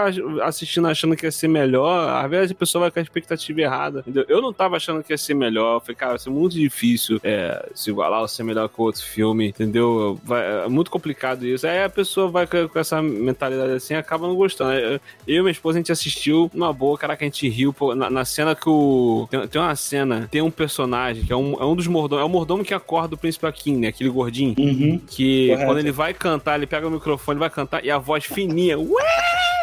assistindo achando que ia ser melhor. Às vezes a pessoa vai com a expectativa errada. entendeu? Eu não tava achando que ia ser melhor. Eu falei, cara, vai ser muito difícil é, se igualar ou ser melhor que outro filme, entendeu? Vai- é muito complicado isso. Aí a pessoa vai com, com essa mentalidade assim e acaba não gostando. Eu e minha esposa, a gente assistiu numa boa, caraca, a gente riu pô, na, na cena que o. Tem, tem uma cena, tem um personagem que é um, é um dos mordomos. É o mordomo que acorda o príncipe Akin, né? Aquele gordinho. Uhum. Que Correto. quando ele vai cantar, ele pega o microfone, vai cantar e a voz fininha. What?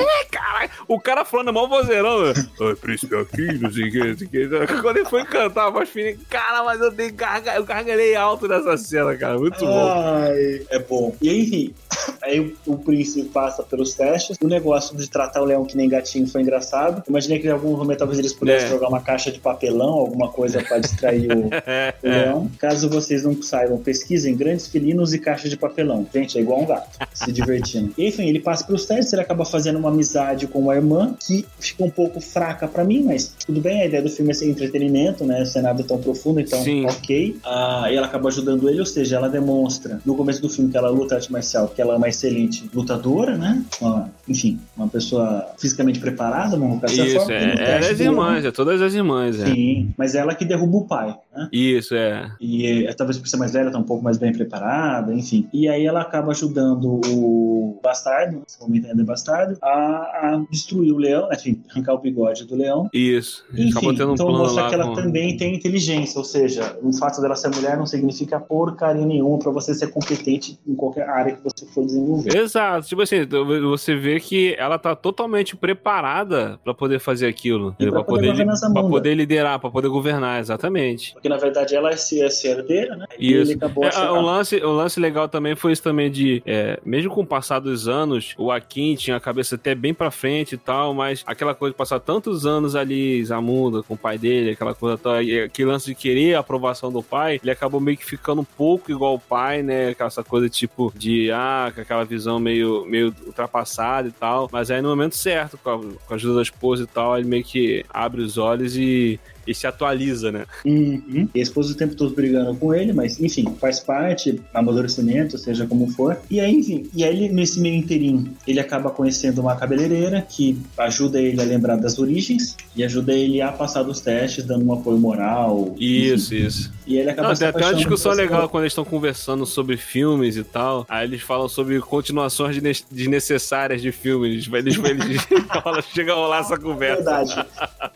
Ué! Caralho, o cara falando mal vozeirão. né? Oi, príncipe aqui, não sei o que, não sei o que. Quando ele foi cantar a voz fininha, cara, mas eu dei garga, eu gargalhei alto nessa cena, cara. Muito bom. Ai, é bom. E aí, enfim, aí o, o príncipe passa pelos testes. O negócio de tratar o leão que nem gatinho foi engraçado. Imaginei que em algum momento talvez eles pudessem É. jogar uma caixa de papelão, alguma coisa pra distrair o, É, o leão. Caso vocês não saibam, pesquisem grandes felinos e caixa de papelão. Gente, é igual um gato, se divertindo. E, enfim, ele passa pelos testes, ele acaba fazendo uma amizade com uma irmã que fica um pouco fraca pra mim, mas tudo bem, a ideia do filme é ser entretenimento, né? Ser nada tão profundo, então Sim. ok. Ah, e ela acaba ajudando ele, ou seja, ela demonstra no começo do filme que ela luta arte marcial, que ela é uma excelente lutadora, né? Uma- enfim, uma pessoa fisicamente preparada, vamos colocar dessa Isso, forma, é, no é teste as do- irmãs, é todas as irmãs, é. Sim, mas ela que derruba o pai, né? Isso, é. E eh, talvez por ser mais velha, tá um pouco mais bem preparada, enfim. E aí ela acaba ajudando o bastardo, nesse momento ainda é bastardo, a, a destruir o leão, enfim, arrancar o bigode do leão. Isso. Enfim, um então plano mostra que ela com... também tem inteligência, ou seja, o fato dela ser mulher não significa porcaria nenhuma pra você ser competente em qualquer área que você for desenvolver. Exato, tipo assim, você vê que ela tá totalmente preparada pra poder fazer aquilo, pra pra poder poder, bunda. poder liderar, pra poder governar, exatamente. Porque na verdade ela é é ser herdeira, né? E Isso. É, lance, o lance legal também foi isso também de, é, mesmo com o passar dos anos, o Akin tinha a cabeça até bem pra frente e tal, mas aquela coisa de passar tantos anos ali, Zamunda, com o pai dele, aquela coisa aquele lance de querer a aprovação do pai, ele acabou meio que ficando um pouco igual o pai, né? Essa coisa tipo de, ah, aquela visão meio, meio ultrapassada e tal, mas aí no momento certo, com a, com a ajuda da esposa e tal, ele meio que abre os olhos e, e se atualiza, né? Uhum. E a esposa o tempo todo brigando com ele, mas enfim, faz parte, amadurecimento, seja como for. E aí, enfim, e aí ele, nesse meio inteirinho, ele acaba conhecendo uma cabeleireira que ajuda ele a lembrar das origens e ajuda ele a passar dos testes, dando um apoio moral. Isso, enfim. isso. E ele acaba Não, se tem até uma discussão legal quando eles estão conversando sobre filmes e tal. Aí eles falam sobre continuações desne- desnecessárias de filmes. Eles, eles, eles chega a rolar essa conversa. Verdade,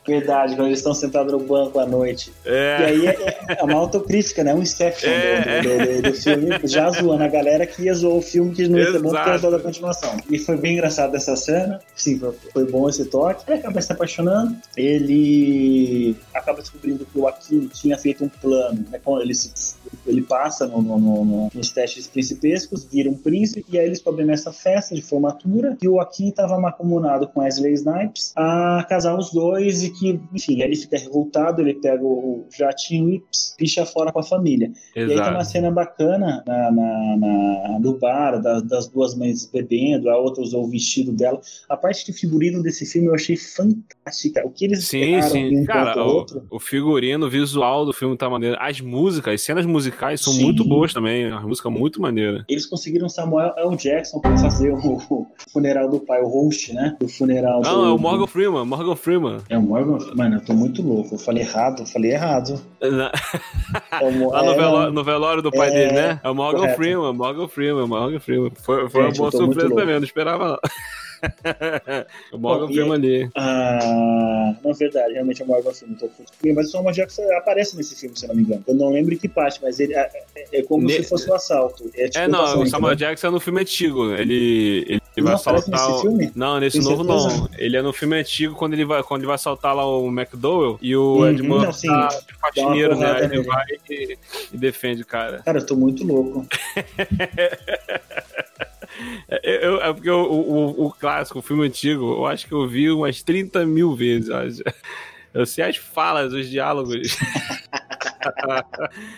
verdade. Quando eles estão sentados no banco à noite. É. E aí é, é uma autocrítica, né? Um Inception É, do, do- do- do filme, já zoando a galera que ia zoar o filme que não ia ser bom porque era Exato. toda a continuação. E foi bem engraçado essa cena. Sim, foi, foi bom esse toque. Ele acaba se apaixonando. Ele acaba descobrindo que o Joaquim tinha feito um plano. Né? Ele, se- ele passa no- no- no- no- nos testes principescos, vira um príncipe, e aí eles descobrem nessa festa de formatura que o Joaquim estava macomunado com Wesley Snipes a casar os dois e que, enfim, aí ele fica revoltado, ele pega o jatinho e picha fora com a família. E aí tem uma Exato. cena bacana na, na- na- no bar, das, das duas mães bebendo, a outra usou o vestido dela. A parte de figurino desse filme eu achei fantástica. O que eles Sim, sim. um Cara, o, outro. o figurino, o visual do filme tá maneiro. As músicas, as cenas musicais são Sim. muito boas também. A música é muito maneira. Eles conseguiram Samuel L. Jackson para fazer o, o funeral do pai, o host, né? Do funeral Não, do. é o Morgan Freeman, Morgan Freeman. É o Morgan. Mano, eu tô muito louco. Eu falei errado, eu falei errado. Na- É o Lá no, é, veló- no velório do pai É, dele, né? É o Morgan correto. Freeman, Morgan Freeman, Morgan Freeman. Foi, foi uma Gente, boa tô muito surpresa também, eu não esperava não. o Morgan Bom, Freeman ali. Ah, na verdade, realmente é o Morgan Freeman. Tô. Mas o Samuel Jackson aparece nesse filme, se eu não me engano. Eu não lembro em que parte, mas ele é, é- é como Ne- se fosse o assalto. É, tipo É, um não, o Samuel né? Jackson é no filme antigo. Ele, ele Ele vai não assaltar. nesse filme? Não, nesse Tem novo certeza? não. Ele é no filme antigo quando ele vai, quando ele vai assaltar lá o McDowell e o Uhum, Ed Murphy não, tá de faxineiro, né? ele vai e, e defende o cara. Cara, eu tô muito louco. É, eu- é porque o, o, o clássico, o filme antigo, eu acho que eu vi umas 30 mil vezes. eu acho. Eu sei as falas, os diálogos.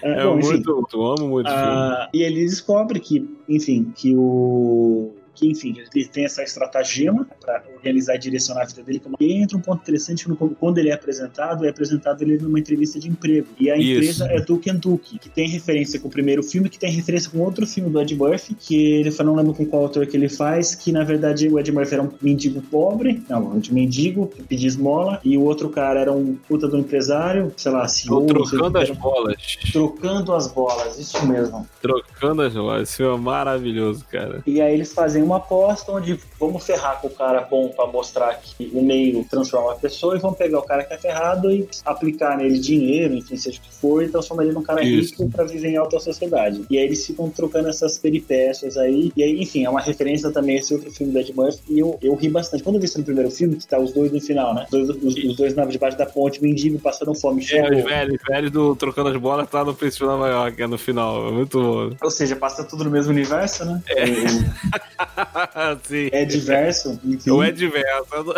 É, É bom, enfim, muito. Eu amo muito o filme. Ah, e ele descobre que, enfim, que o. Que, enfim, ele tem essa estratagema para organizar e direcionar a vida dele. como- E entra um ponto interessante quando ele é apresentado, é apresentado ele numa entrevista de emprego. E a Isso. empresa é Duke Duke, que tem referência com o primeiro filme, que tem referência com outro filme do Ed Murphy, que ele eu não lembro com qual autor que ele faz, que na verdade o Ed Murphy era um mendigo pobre, não, um mendigo que pedia esmola, e o outro cara era um puta do empresário, sei lá, CEO, trocando as bolas. Trocando as bolas, isso mesmo. Trocando as bolas. Filme é maravilhoso, cara. E aí eles fazem uma aposta onde vamos ferrar com o cara bom pra mostrar que o meio transforma a pessoa e vamos pegar o cara que é ferrado e aplicar nele dinheiro, enfim, seja o que for, e transformar ele num cara Isso. rico pra viver em alta sociedade. E aí eles ficam trocando essas peripécias aí. E aí, enfim, é uma referência também a esse outro filme do Ed Murphy. E eu, eu ri bastante. Quando eu vi isso no primeiro filme, que tá os dois no final, né? Os dois, os, os dois na debaixo da ponte, mendigo, passando fome, É, os velhos, os velhos do Trocando as Bolas tá no Príncipe de Nova York, é no final. É muito bom. Ou seja, passa tudo no mesmo universo, né? Sim. É, é diverso. Enfim. O Ed Verso.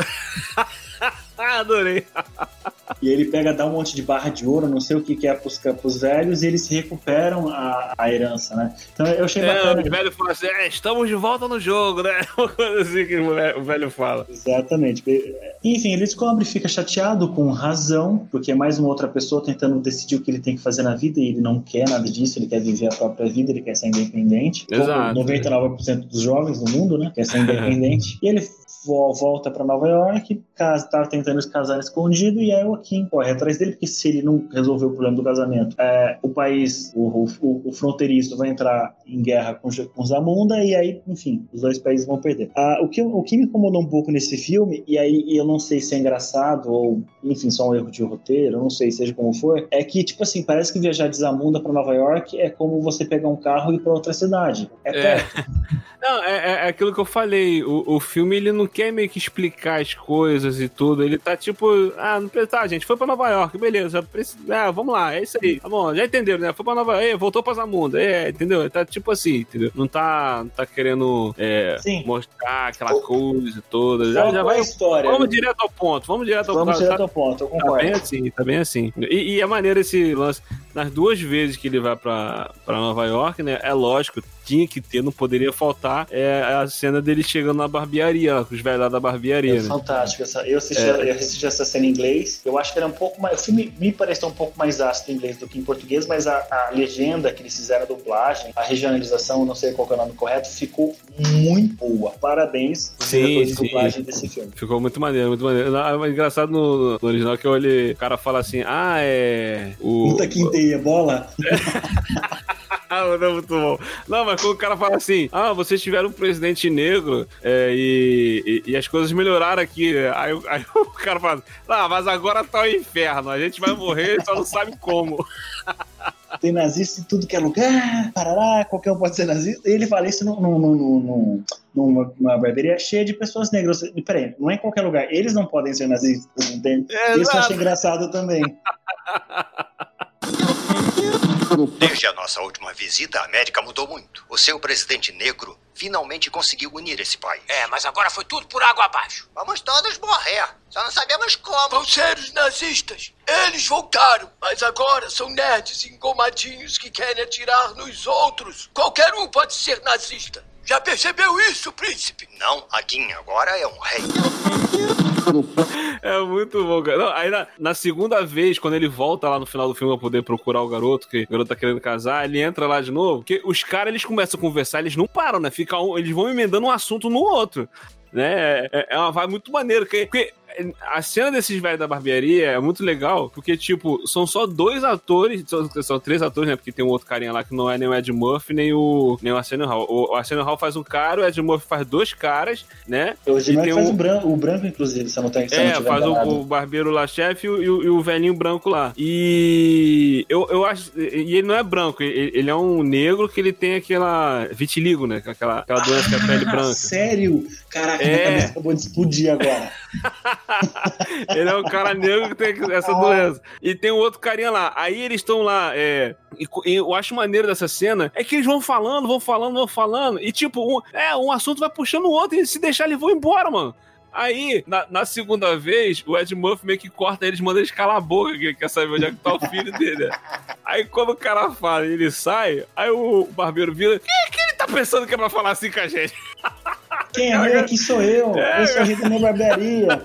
Adorei. E ele pega, dá um monte de barra de ouro, não sei o que, que é pros, pros velhos, e eles recuperam a, a herança, né? Então eu achei É, bacana. o velho fala assim: é, estamos de volta no jogo, né? Uma coisa assim que o velho- fala. Exatamente. Enfim, ele descobre, fica chateado com razão, porque é mais uma outra pessoa tentando decidir o que ele tem que fazer na vida e ele não quer nada disso, ele quer viver a própria vida, ele quer ser independente. Exato. Como 99% dos jovens do mundo, né? Quer ser independente. e ele vo- volta para Nova York, casa, tá tentando se casar escondido, e aí o Kim corre atrás dele, porque se ele não resolver o problema do casamento, é, o país, o, o, o fronteiriço vai entrar em guerra com, com Zamunda, e aí, enfim, os dois países vão perder. Ah, o, que, o que me incomodou um pouco nesse filme, e aí eu não sei se é engraçado, ou enfim, só um erro de roteiro, não sei, seja como for, é que, tipo assim, parece que viajar de Zamunda para Nova York é como você pegar um carro e ir para outra cidade. É, É. Não, é, é- é aquilo que eu falei. O, o filme ele não quer meio que explicar as coisas e tudo. Ele tá tipo, ah, não precisa, tá, gente, foi pra Nova York, beleza. Precisa, ah, vamos lá, é isso aí. Tá bom, já entenderam, né? Foi pra Nova York, voltou pra Zamunda, é, entendeu? Ele tá tipo assim, entendeu? Não tá, não tá querendo é, mostrar aquela coisa toda. Já, já vai. história? Vamos direto ao ponto, vamos direto ao Vamos ponto. direto Tá- ao ponto, eu Tá concordo. bem assim, tá bem assim. E, e é maneiro esse lance. Nas duas vezes que ele vai pra, pra Nova York, né? É lógico, tinha que ter, não poderia faltar é a cena dele chegando na barbearia, lá, com os velhos lá da barbearia, É né? fantástico. Essa, eu, assisti, É. eu assisti essa cena em inglês. Eu acho que era um pouco mais. O filme me pareceu um pouco mais ácido em inglês do que em português, mas a, a legenda que eles fizeram, a dublagem, a regionalização, não sei qual que é o nome correto, ficou muito boa. Parabéns Sim, sim. dublagem desse filme. Ficou muito maneiro, muito maneiro. Não, mas engraçado no, no original que eu olhei, o cara fala assim: ah, é. O, Puta que inteia, bola. não, muito bom. Não, mas quando o cara fala assim, ah, vocês tiveram um presidente negro é, e, e, e, as coisas melhoraram aqui. Aí, aí o cara fala, ah, mas agora tá o inferno, a gente vai morrer só não sabe como. Tem nazista em tudo que é lugar, parará, qualquer um pode ser nazista. E ele fala isso num, num, num, numa, barbearia cheia de pessoas negras. Peraí, não é em qualquer lugar. Eles não podem ser nazistas, entende? Exato. Isso eu acho engraçado também. Desde a nossa última visita, a América mudou muito. O seu presidente negro finalmente conseguiu unir esse país. É, mas agora foi tudo por água abaixo. Vamos todos morrer. Só não sabemos como. Vão ser os nazistas. Eles voltaram, mas agora são nerds engomadinhos que querem atirar nos outros. Qualquer um pode ser nazista. Já percebeu isso, príncipe? Não, Aguin agora é um rei. É muito bom, cara. Não, aí na, na, segunda vez, quando ele volta lá no final do filme pra poder procurar o garoto, que o garoto tá querendo casar, ele entra lá de novo, porque os caras, eles começam a conversar, eles não param, né? Fica um, eles vão emendando um assunto no outro né? É, é uma vibe muito maneira, porque, porque a cena desses velhos da barbearia é muito legal, porque, tipo, são só dois atores, são, são, três atores, né? Porque tem um outro carinha lá que não é nem o Ed Murphy, nem o, nem o Arsenio Hall. O, o Arsenio Hall faz um cara, o Ed Murphy faz dois caras, né? O Ed Murphy faz um... o, branco, o branco, inclusive, se não tenho É, não faz o, o, barbeiro lá, chefe, e, o, e o velhinho branco lá. E eu, eu acho. E ele não é branco, ele, ele é um negro que ele tem aquela vitiligo, né? Aquela, aquela doença ah, que é a pele branca. Sério? Caraca, é. minha cabeça acabou de explodir agora. ele é um cara negro que tem essa doença. E tem um outro carinha lá. Aí eles estão lá, é, e, e, eu acho maneiro dessa cena é que eles vão falando, vão falando, vão falando. E tipo, um, é, um assunto vai puxando o outro e se deixar eles vão embora, mano. Aí, na, na, segunda vez, o Ed Murphy meio que corta eles, manda eles calar a boca, que ele quer saber onde é que tá o filho dele. Aí quando o cara fala e ele sai, aí o barbeiro vira. Quem, que ele tá pensando que é pra falar assim com a gente? Quem é rei aqui sou eu. É, eu sou rei da minha barbearia.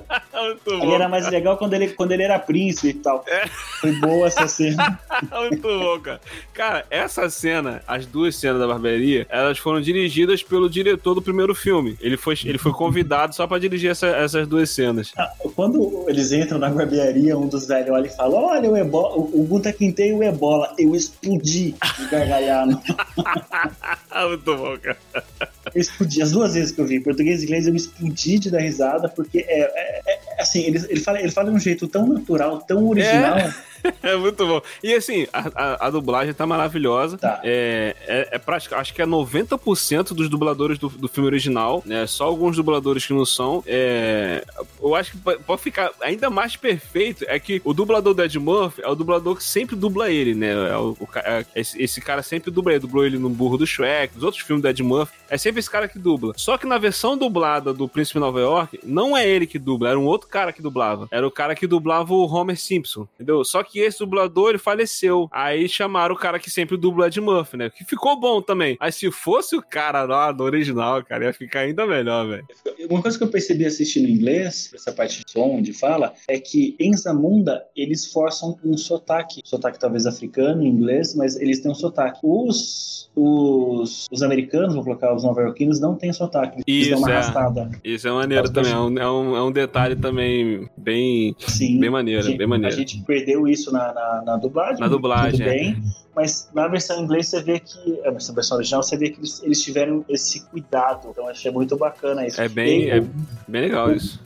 ele era mais legal quando ele, quando ele era príncipe e tal. É. Foi boa essa cena. Muito bom, cara. Cara, essa cena, as duas cenas da barbearia, elas foram dirigidas pelo diretor do primeiro filme. Ele foi, ele foi convidado só pra dirigir essa, essas duas cenas. Ah, quando eles entram na barbearia, um dos velhos olha e fala: Olha, o Ebola, o Gunta Quintei e o Ebola. Eu explodi de gargalhar. Muito bom, cara. Eu explodi. As duas vezes que eu vi português e inglês, eu explodi de dar risada, porque é, é, é assim, ele, ele, fala, ele fala de um jeito tão natural, tão original. É. é muito bom. E assim, a, a, a dublagem tá maravilhosa. Tá. É, é, é prática, acho que é 90% dos dubladores do, do filme original, né? Só alguns dubladores que não são. É, eu acho que pode ficar ainda mais perfeito é que o dublador do Ed Murphy é o dublador que sempre dubla ele, né? É o, o é, esse, esse, cara sempre dubla ele. Dublou ele no Burro do Shrek, nos outros filmes do Ed Murphy. É sempre esse cara que dubla. Só que na versão dublada do Príncipe Nova York, não é ele que dubla, era um outro cara que dublava. Era o cara que dublava o Homer Simpson, entendeu? Só que esse dublador, ele faleceu. Aí chamaram o cara que sempre dubla Ed Murphy, né? Que ficou bom também. Aí se fosse o cara lá do original, cara, ia ficar ainda melhor, velho. Uma coisa que eu percebi assistindo em inglês, essa parte de som, de fala, é que em Zamunda eles forçam um sotaque. Sotaque talvez africano, inglês, mas eles têm um sotaque. Os, os, os americanos, vou colocar os nova-iorquinos, não têm sotaque. Eles Isso, uma é. arrastada. Isso é maneiro também. É um, é, um, é um detalhe também bem, Sim, bem maneiro, gente, bem maneiro. A gente perdeu isso na, na, na dublagem. Na dublagem. Tudo é. bem. Mas na versão em inglês você vê que. Na versão original você vê que eles, eles tiveram esse cuidado. Então achei muito bacana isso. É bem, é bem legal isso.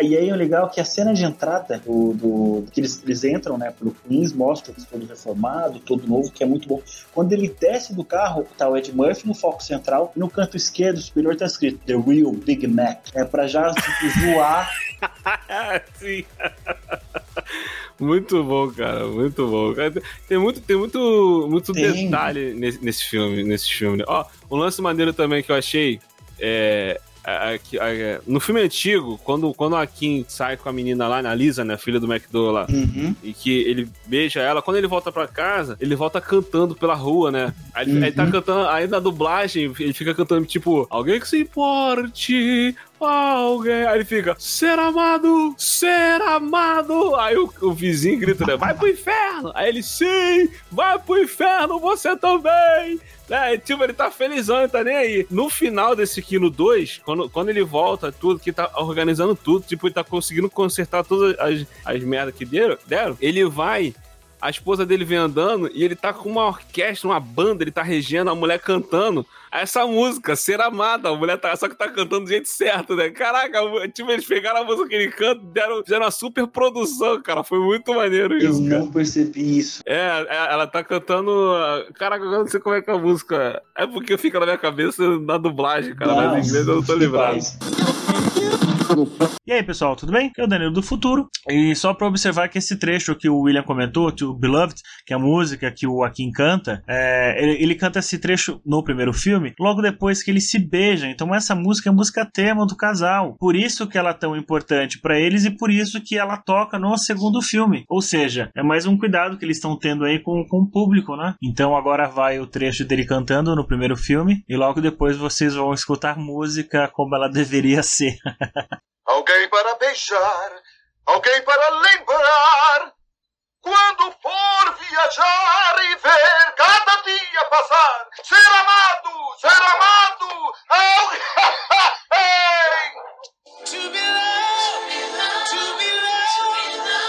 E aí é legal que a cena de entrada do, do que eles, eles entram, né, pro Queens, mostra eles todo reformado, todo novo, que é muito bom. Quando ele desce do carro, tá o Ed Murphy no foco central, e no canto esquerdo superior tá escrito The Real Big Mac. É pra já tipo, zoar. Sim. Muito bom, cara, muito bom. Tem muito, tem muito, muito tem. detalhe nesse, nesse filme, nesse filme. Ó, um lance maneiro também que eu achei é, no filme antigo, quando, quando a Kim sai com a menina lá, a Lisa, né, filha do McDowell lá, uhum. e que ele beija ela, quando ele volta pra casa, ele volta cantando pela rua, né? Aí, uhum. aí tá cantando, aí na dublagem, ele fica cantando tipo, alguém que se importe, alguém. Aí ele fica, ser amado, ser amado. Aí o, o vizinho grita, né? Vai pro inferno. Aí ele, sim, vai pro inferno, você também. É, tipo, ele tá felizão, ele tá nem aí. No final desse Kino 2, quando, quando ele volta, tudo, que tá organizando tudo, tipo, ele tá conseguindo consertar todas as, as merdas que deram, deram, ele vai a esposa dele vem andando e ele tá com uma orquestra, uma banda, ele tá regendo, a mulher cantando essa música, Ser Amada. A mulher tá, só que tá cantando do jeito certo, né? Caraca, tipo, eles pegaram a música que ele canta e deram, fizeram uma super produção, cara. Foi muito maneiro isso. Eu cara. não percebi isso. É, é, ela tá cantando. Caraca, eu não sei como é que é a música. É porque fica na minha cabeça na dublagem, cara. Mas em inglês eu não tô lembrado. E aí, pessoal, tudo bem? Aqui é o Danilo do Futuro. E só pra observar que esse trecho que o William comentou, que o Beloved, que é a música que o Akin canta, é, ele, ele canta esse trecho no primeiro filme, logo depois que eles se beijam. Então essa música é música tema do casal. Por isso que ela é tão importante para eles e por isso que ela toca no segundo filme. Ou seja, é mais um cuidado que eles estão tendo aí com, com o público, né? Então agora vai o trecho dele cantando no primeiro filme e logo depois vocês vão escutar música como ela deveria ser. Alguém para beijar, alguém para lembrar. Quando for viajar e ver cada dia passar, ser amado, ser amado, alguém. To be loved, to be loved. Oh,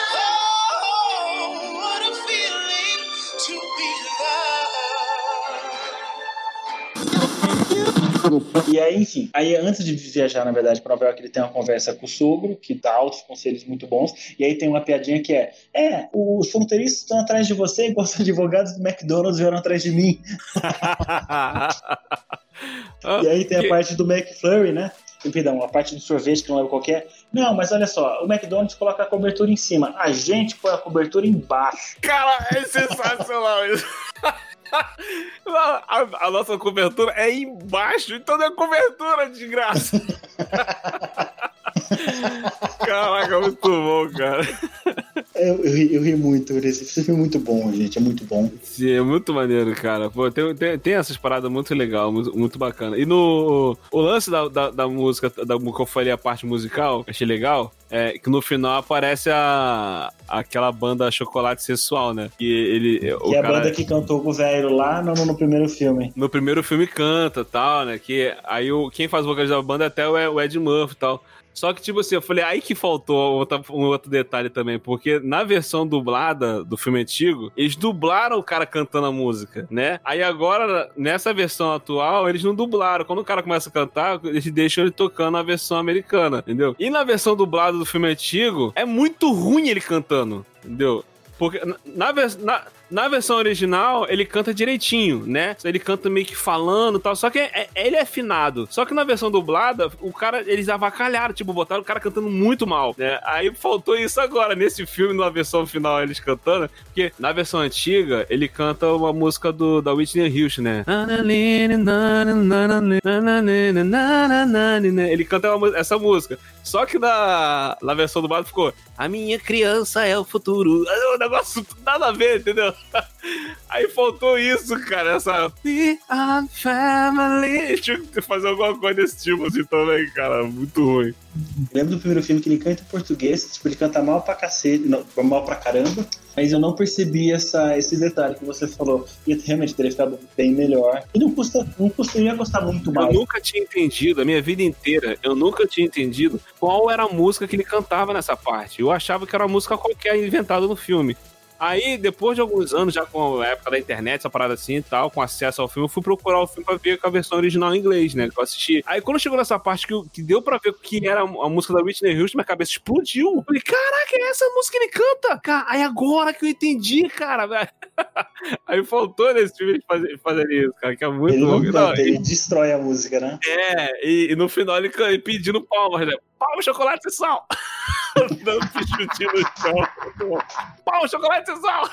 E aí, enfim, aí antes de viajar, na verdade, para Nova York, ele tem uma conversa com o sogro, que dá altos conselhos muito bons, e aí tem uma piadinha que é: É, os fronteiristas estão atrás de você, igual os advogados do McDonald's vieram atrás de mim. E aí tem a parte do McFlurry, né? Perdão, a parte do sorvete que não é qualquer. Não, mas olha só, o McDonald's coloca a cobertura em cima, a gente põe a cobertura embaixo. Cara, é sensacional isso. A, a nossa cobertura é embaixo, então não é cobertura de graça. Caraca, muito bom, cara. Eu, eu, ri, eu ri muito, esse filme é muito bom, gente, é muito bom. Sim, é muito maneiro, cara. Pô, tem, tem, tem essas paradas muito legal, muito, muito bacana. E no o lance da, da, da música, da que eu falei a parte musical, que achei legal, é que no final aparece a aquela banda Chocolate Sensual, né? Que ele o e a cara- banda que cantou com o velho lá no, no primeiro filme. no primeiro filme canta tal, né? Que aí o, quem faz o vocalismo da banda é até o, o Ed Murphy e tal. Só que, tipo assim, eu falei, aí que faltou um outro detalhe também, porque na versão dublada do filme antigo, eles dublaram o cara cantando a música, né? Aí agora, nessa versão atual, eles não dublaram. Quando o cara começa a cantar, eles deixam ele tocando a versão americana, entendeu? E na versão dublada do filme antigo, é muito ruim ele cantando, entendeu? Porque na, na, vers- na- versão original, ele canta direitinho, né? Ele canta meio que falando e tal. Só que é- é- ele é afinado. Só que na versão dublada, o cara, eles avacalharam, tipo, botaram o cara cantando muito mal, né? Aí faltou isso agora, nesse filme, na versão final, eles cantando. Porque na versão antiga, ele canta uma música do, da Whitney Houston, né? Ele canta uma essa música. Só que na, na versão dublada ficou A minha criança é o futuro. É um negócio nada a ver, entendeu? Aí faltou isso, cara. Essa. We are family. Tinha que fazer alguma coisa desse tipo assim também, cara. Muito ruim. Lembro do primeiro filme que ele canta em português, tipo, ele canta mal pra cacete, não, mal pra caramba, mas eu não percebi essa, esse detalhe que você falou. E realmente teria ficado bem melhor. E não custa, não custaria gostar muito Eu mais. nunca tinha entendido, a minha vida inteira, eu nunca tinha entendido qual era a música que ele cantava nessa parte. Eu achava que era uma música qualquer inventada no filme. Aí, depois de alguns anos, já com a época da internet, essa parada assim e tal, com acesso ao filme, eu fui procurar o filme pra ver com a versão original em inglês, né? Que eu assisti. Aí, quando chegou nessa parte que, que deu pra ver que era a música da Whitney Houston, minha cabeça explodiu. Eu falei, caraca, é essa música que ele canta? Cara, aí agora que eu entendi, cara, velho. Aí faltou nesse filme de fazer, fazer isso, cara, que é muito Ele bom. não ele destrói a música, né? É, e, e no final ele can- pedindo palmas, né? Palmas, chocolate e sal! Dando chutinho no chão. Palmas, chocolate sal!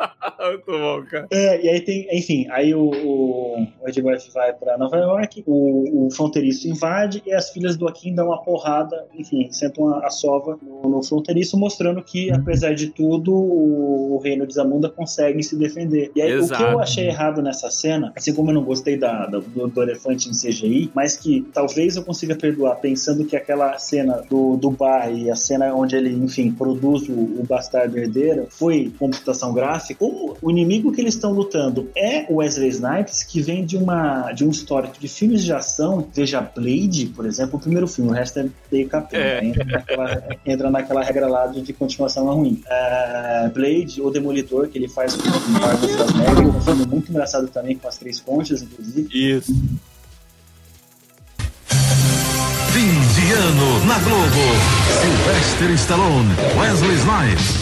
Muito bom, cara. É, e aí tem, enfim, aí o, o, o Ed Murphy vai pra Nova York, o, o fronteiriço invade e as filhas do Akin dão uma porrada, enfim, sentam a, a sova no, no fronteiriço, mostrando que, apesar de tudo, o, o reino de Zamunda consegue se defender. E aí, o que Exato. eu achei errado nessa cena, assim como eu não gostei da, da- do, do elefante em CGI, mas que talvez eu consiga perdoar, pensando que aquela cena do, do bar e a cena onde ele, enfim, produz o, o bastardo herdeiro foi computação gráfica, Como o inimigo que eles estão lutando é o Wesley Snipes, que vem de, uma, de um histórico de filmes de ação, veja Blade, por exemplo, o primeiro filme, o resto é meio capeta, É. entra, naquela, entra naquela regra lá de, de continuação é ruim. É, Blade, o Demolidor, que ele faz com o Bárbara Schwarzenegger, um filme muito engraçado também, com as três conchas, inclusive. Isso. Fim de ano na Globo. Sylvester Stallone, Wesley Snipes.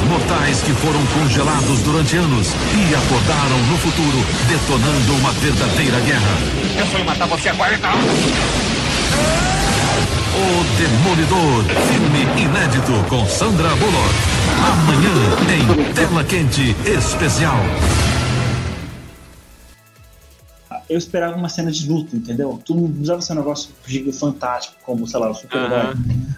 Mortais que foram congelados durante anos e acordaram no futuro, detonando uma verdadeira guerra. Eu sonho matar você 40 anos. O Demolidor, filme inédito com Sandra Bullock. Amanhã em Tela Quente Especial. Eu esperava uma cena de luta, entendeu? Tu não precisava ser um negócio fantástico, como, sei lá, o super-herói. Aham.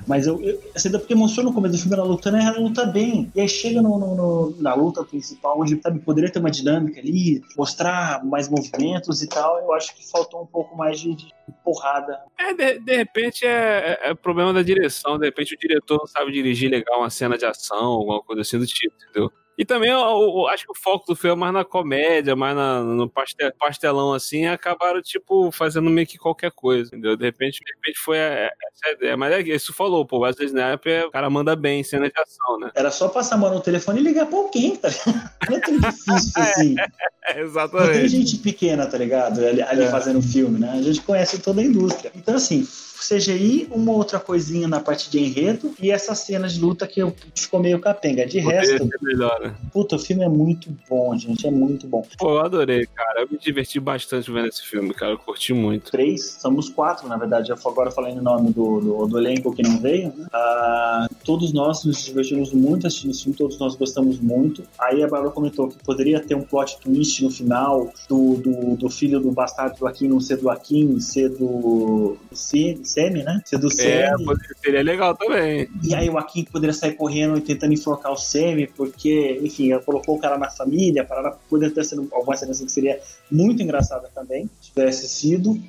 Mas eu, eu assim, porque mostrou no começo do filme ela lutando, ela luta bem. E aí chega no, no- no- na luta principal, onde sabe, poderia ter uma dinâmica ali, mostrar mais movimentos e tal. Eu acho que faltou um pouco mais de, de porrada. É, de, de repente é, é, é problema da direção. De repente o diretor não sabe dirigir legal uma cena de ação, alguma coisa assim do tipo, entendeu? E também eu, eu acho que o foco do filme é mais na comédia, mais na- no pastel- pastelão assim, acabaram, tipo, fazendo meio que qualquer coisa, entendeu? De repente, de repente foi a- essa a ideia. Mas é isso falou, pô, o Wesley Snipes, o cara manda bem em cena de ação, né? Era só passar a mão no telefone e ligar pra alguém, tá ligado? Não é tão difícil assim. É, Não tem exatamente. gente pequena, tá ligado? Ali, ali É. fazendo filme, né? A gente conhece toda a indústria. Então, assim, CGI, uma outra coisinha na parte de enredo e essa cena de luta que eu- ficou meio capenga. De Poderia resto, ser melhor, né? puta, o filme é muito bom, gente. É muito bom. Pô, eu adorei, cara. Eu me diverti bastante vendo esse filme, cara. Eu curti muito. Três, somos quatro, na verdade. Eu agora falei no nome do, do, do elenco que não veio. né? Ah, todos nós nos divertimos muito assistindo esse filme, todos nós gostamos muito. Aí a Bárbara comentou que poderia ter um plot twist no final do, do, do filho do bastardo do Akin não ser do Akin, ser do, do Se- Semi, né? Ser do É, Semi. poderia- seria legal também. E aí o Akin poderia sair correndo e tentando enforcar o Semi, porque, enfim, ela colocou o cara na família, para poderia ter sido alguma cena assim que seria muito engraçada também, se tivesse sido,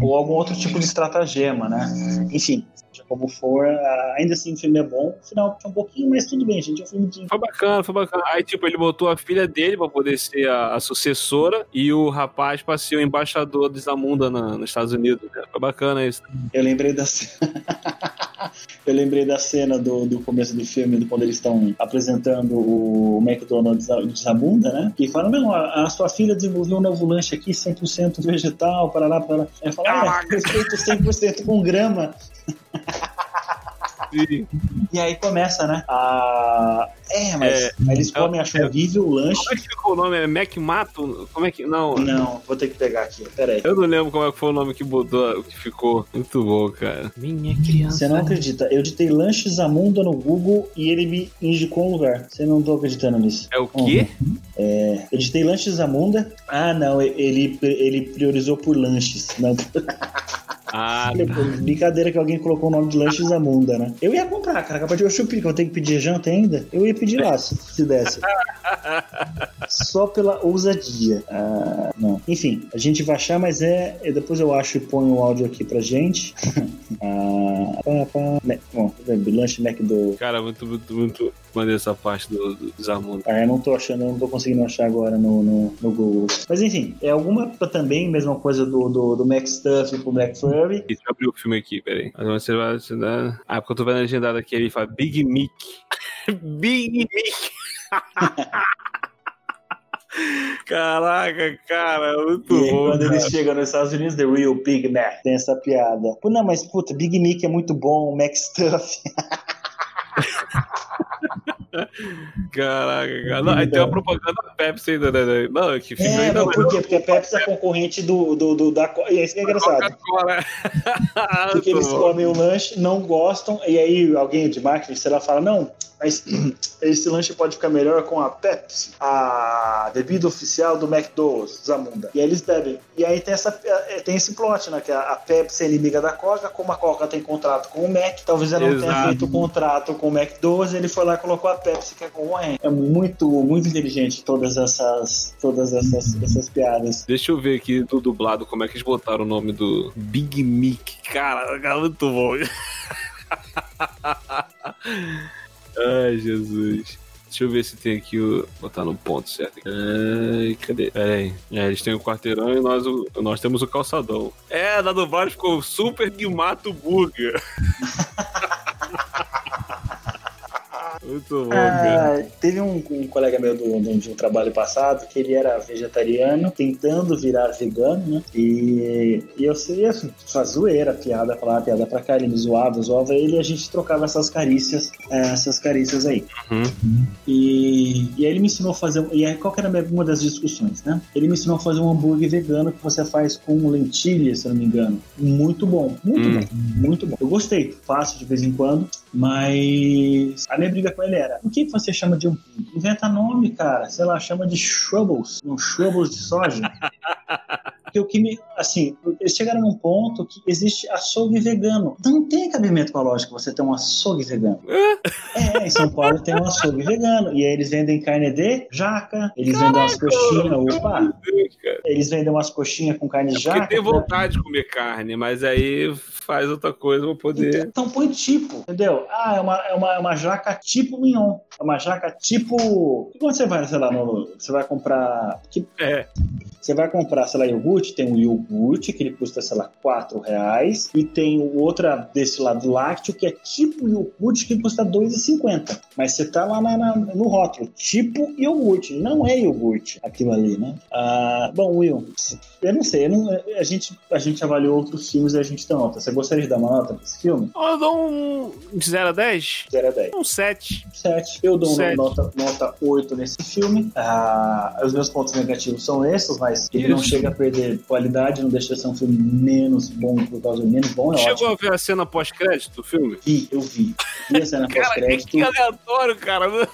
ou algum outro tipo de estratagema, né? Enfim, como for, ainda assim o filme é bom, o final um pouquinho, mas tudo bem, gente, é um filme de... Foi bacana, foi bacana. Aí, tipo, ele botou a filha dele pra poder ser a, a sucessora e o rapaz pra ser o embaixador de Zamunda na, nos Estados Unidos. né? Foi bacana isso. Eu lembrei da cena... Eu lembrei da cena do, do começo do filme, quando eles estão apresentando o McDonald's de Zabunda, né? Que fala, não, a, a sua filha desenvolveu um novo lanche aqui, 100% vegetal, para lá, para lá. Aí fala, ah, respeito 100% com grama. Sim. E aí começa, né? A... É, mas É, aí eles comem, acham horrível o lanche. Como é que ficou o nome? É Mac Mato? Como é que. Não. Não, vou ter que pegar aqui, peraí. Eu não lembro como é que foi o nome que botou, que ficou. Muito bom, cara. Minha criança. Você não acredita, eu digitei lanche Zamunda no Google e ele me indicou um lugar. Você não tô acreditando nisso. É o quê? É, eu digitei lanche Zamunda. Ah, não, ele, ele priorizou por lanches. Não. Ah, Brincadeira que alguém colocou o nome de lanche Zamunda, né? Eu ia comprar, cara. Capaz de eu chupir, que eu tenho que pedir janta ainda. Eu ia pedir lá, se, se desse. Só pela ousadia. Ah, não. Enfim, a gente vai achar, mas é. é, Depois eu acho e ponho o áudio aqui pra gente. ah, pá, pá, bom, lanche Mac do. Cara, muito, muito, muito maneiro essa parte do, do Zamunda. Ah, eu não tô achando, eu não tô conseguindo achar agora no, no, no Google. Mas enfim, é alguma também, mesma coisa do, do, do Mac Stuff pro Black Furry. Deixa eu abrir o filme aqui, peraí. Você vai. Você dá... Ah, porque eu tô vendo a legendada aqui, ele fala Big Mick. Big Mick. Caraca, cara, muito E bom. quando cara. eles chegam nos Estados Unidos, The Real Big Mac, tem essa piada. Pô, não, mas puta, Big Mick é muito bom, Mac Stuff. Caraca, cara. Não, aí tem uma propaganda da Pepsi ainda, né? Não, que fica É, ainda mas por quê? Porque a Pepsi é concorrente do, do, do da. E é isso que é engraçado. Coca-Cola. Porque eles comem o lanche, não gostam, e aí alguém de marketing, sei lá, fala, não, mas esse lanche pode ficar melhor com a Pepsi, a bebida oficial do McDonald's, Zamunda. E aí eles bebem. E aí tem, essa, eh, tem esse plot, né? Que a Pepsi é inimiga da Coca, como a Coca tem contrato com o Mac, talvez ela não tenha Exato. feito contrato com o McDonald's, ele foi lá e colocou a Pepsi, que é concorrente. É muito, muito inteligente todas essas, todas essas, essas piadas. Deixa eu ver aqui do dublado como é que eles botaram o nome do Big Mick. Cara, cara, muito bom. Ai, Jesus. Deixa eu ver se tem aqui o. botar no ponto certo. Ai, cadê? Pera aí. É, eles têm o quarteirão e nós, nós temos o calçadão. É, na dublagem ficou Super Guimato Burger. Muito bom. Ah, teve um, um colega meu do, do- de um trabalho passado que ele era vegetariano, tentando virar vegano, né? E, e eu sei, assim, só zoeira, piada pra lá, piada pra cá, ele me zoava, zoava ele e a gente trocava essas carícias, eh, essas carícias aí. Uhum. E, e aí ele me ensinou a fazer. E aí qual que era uma das discussões, né? Ele me ensinou a fazer um hambúrguer vegano que você faz com lentilha, se eu não me engano. Muito bom, muito Hum. bom, muito bom. Eu gostei, faço de vez em quando, mas a minha briga com ele era: o que você chama de hambúrguer? Inventa nome, cara. Sei lá, chama de shrubbles, um shrubbles de soja. Porque o que me. Assim, eles chegaram num ponto que existe açougue vegano. Então não tem cabimento com a lógica você ter um açougue vegano. É, em São Paulo tem um açougue vegano. E aí eles vendem carne de jaca, eles vendem umas coxinhas, opa! Eles vendem umas coxinhas com carne de Porque jaca. tem vontade de comer carne, mas aí faz outra coisa pra poder. Então põe tipo, entendeu? Ah, é uma, é uma, é uma jaca tipo mignon. É uma jaca tipo. E quando você vai, sei lá, no, você vai comprar. que- É. Você vai comprar, sei lá, iogurte, tem um iogurte que ele custa, sei lá, 4 reais. E tem outra desse lado lácteo que é tipo iogurte que custa 2,50. Mas você tá lá na- na- no rótulo, tipo iogurte. Não é iogurte aquilo ali, né? Ah, bom, Will, eu não sei, eu não- a, gente, a gente avaliou outros filmes e a gente dá nota. Você gostaria de dar uma nota pra esse filme? Eu dou um. De 0 a 10? 0 a 10. Um 7. 7. Eu dou uma Sete. nota, nota 8 nesse filme. Ah, os meus pontos negativos são esses, mas ele não chega a perder qualidade, não deixa de ser um filme menos bom por causa do menos bom, é Chegou ótimo. a ver a cena pós-crédito do filme? Vi, eu vi. Vi a cena Cara, pós-crédito. que aleatório, cara.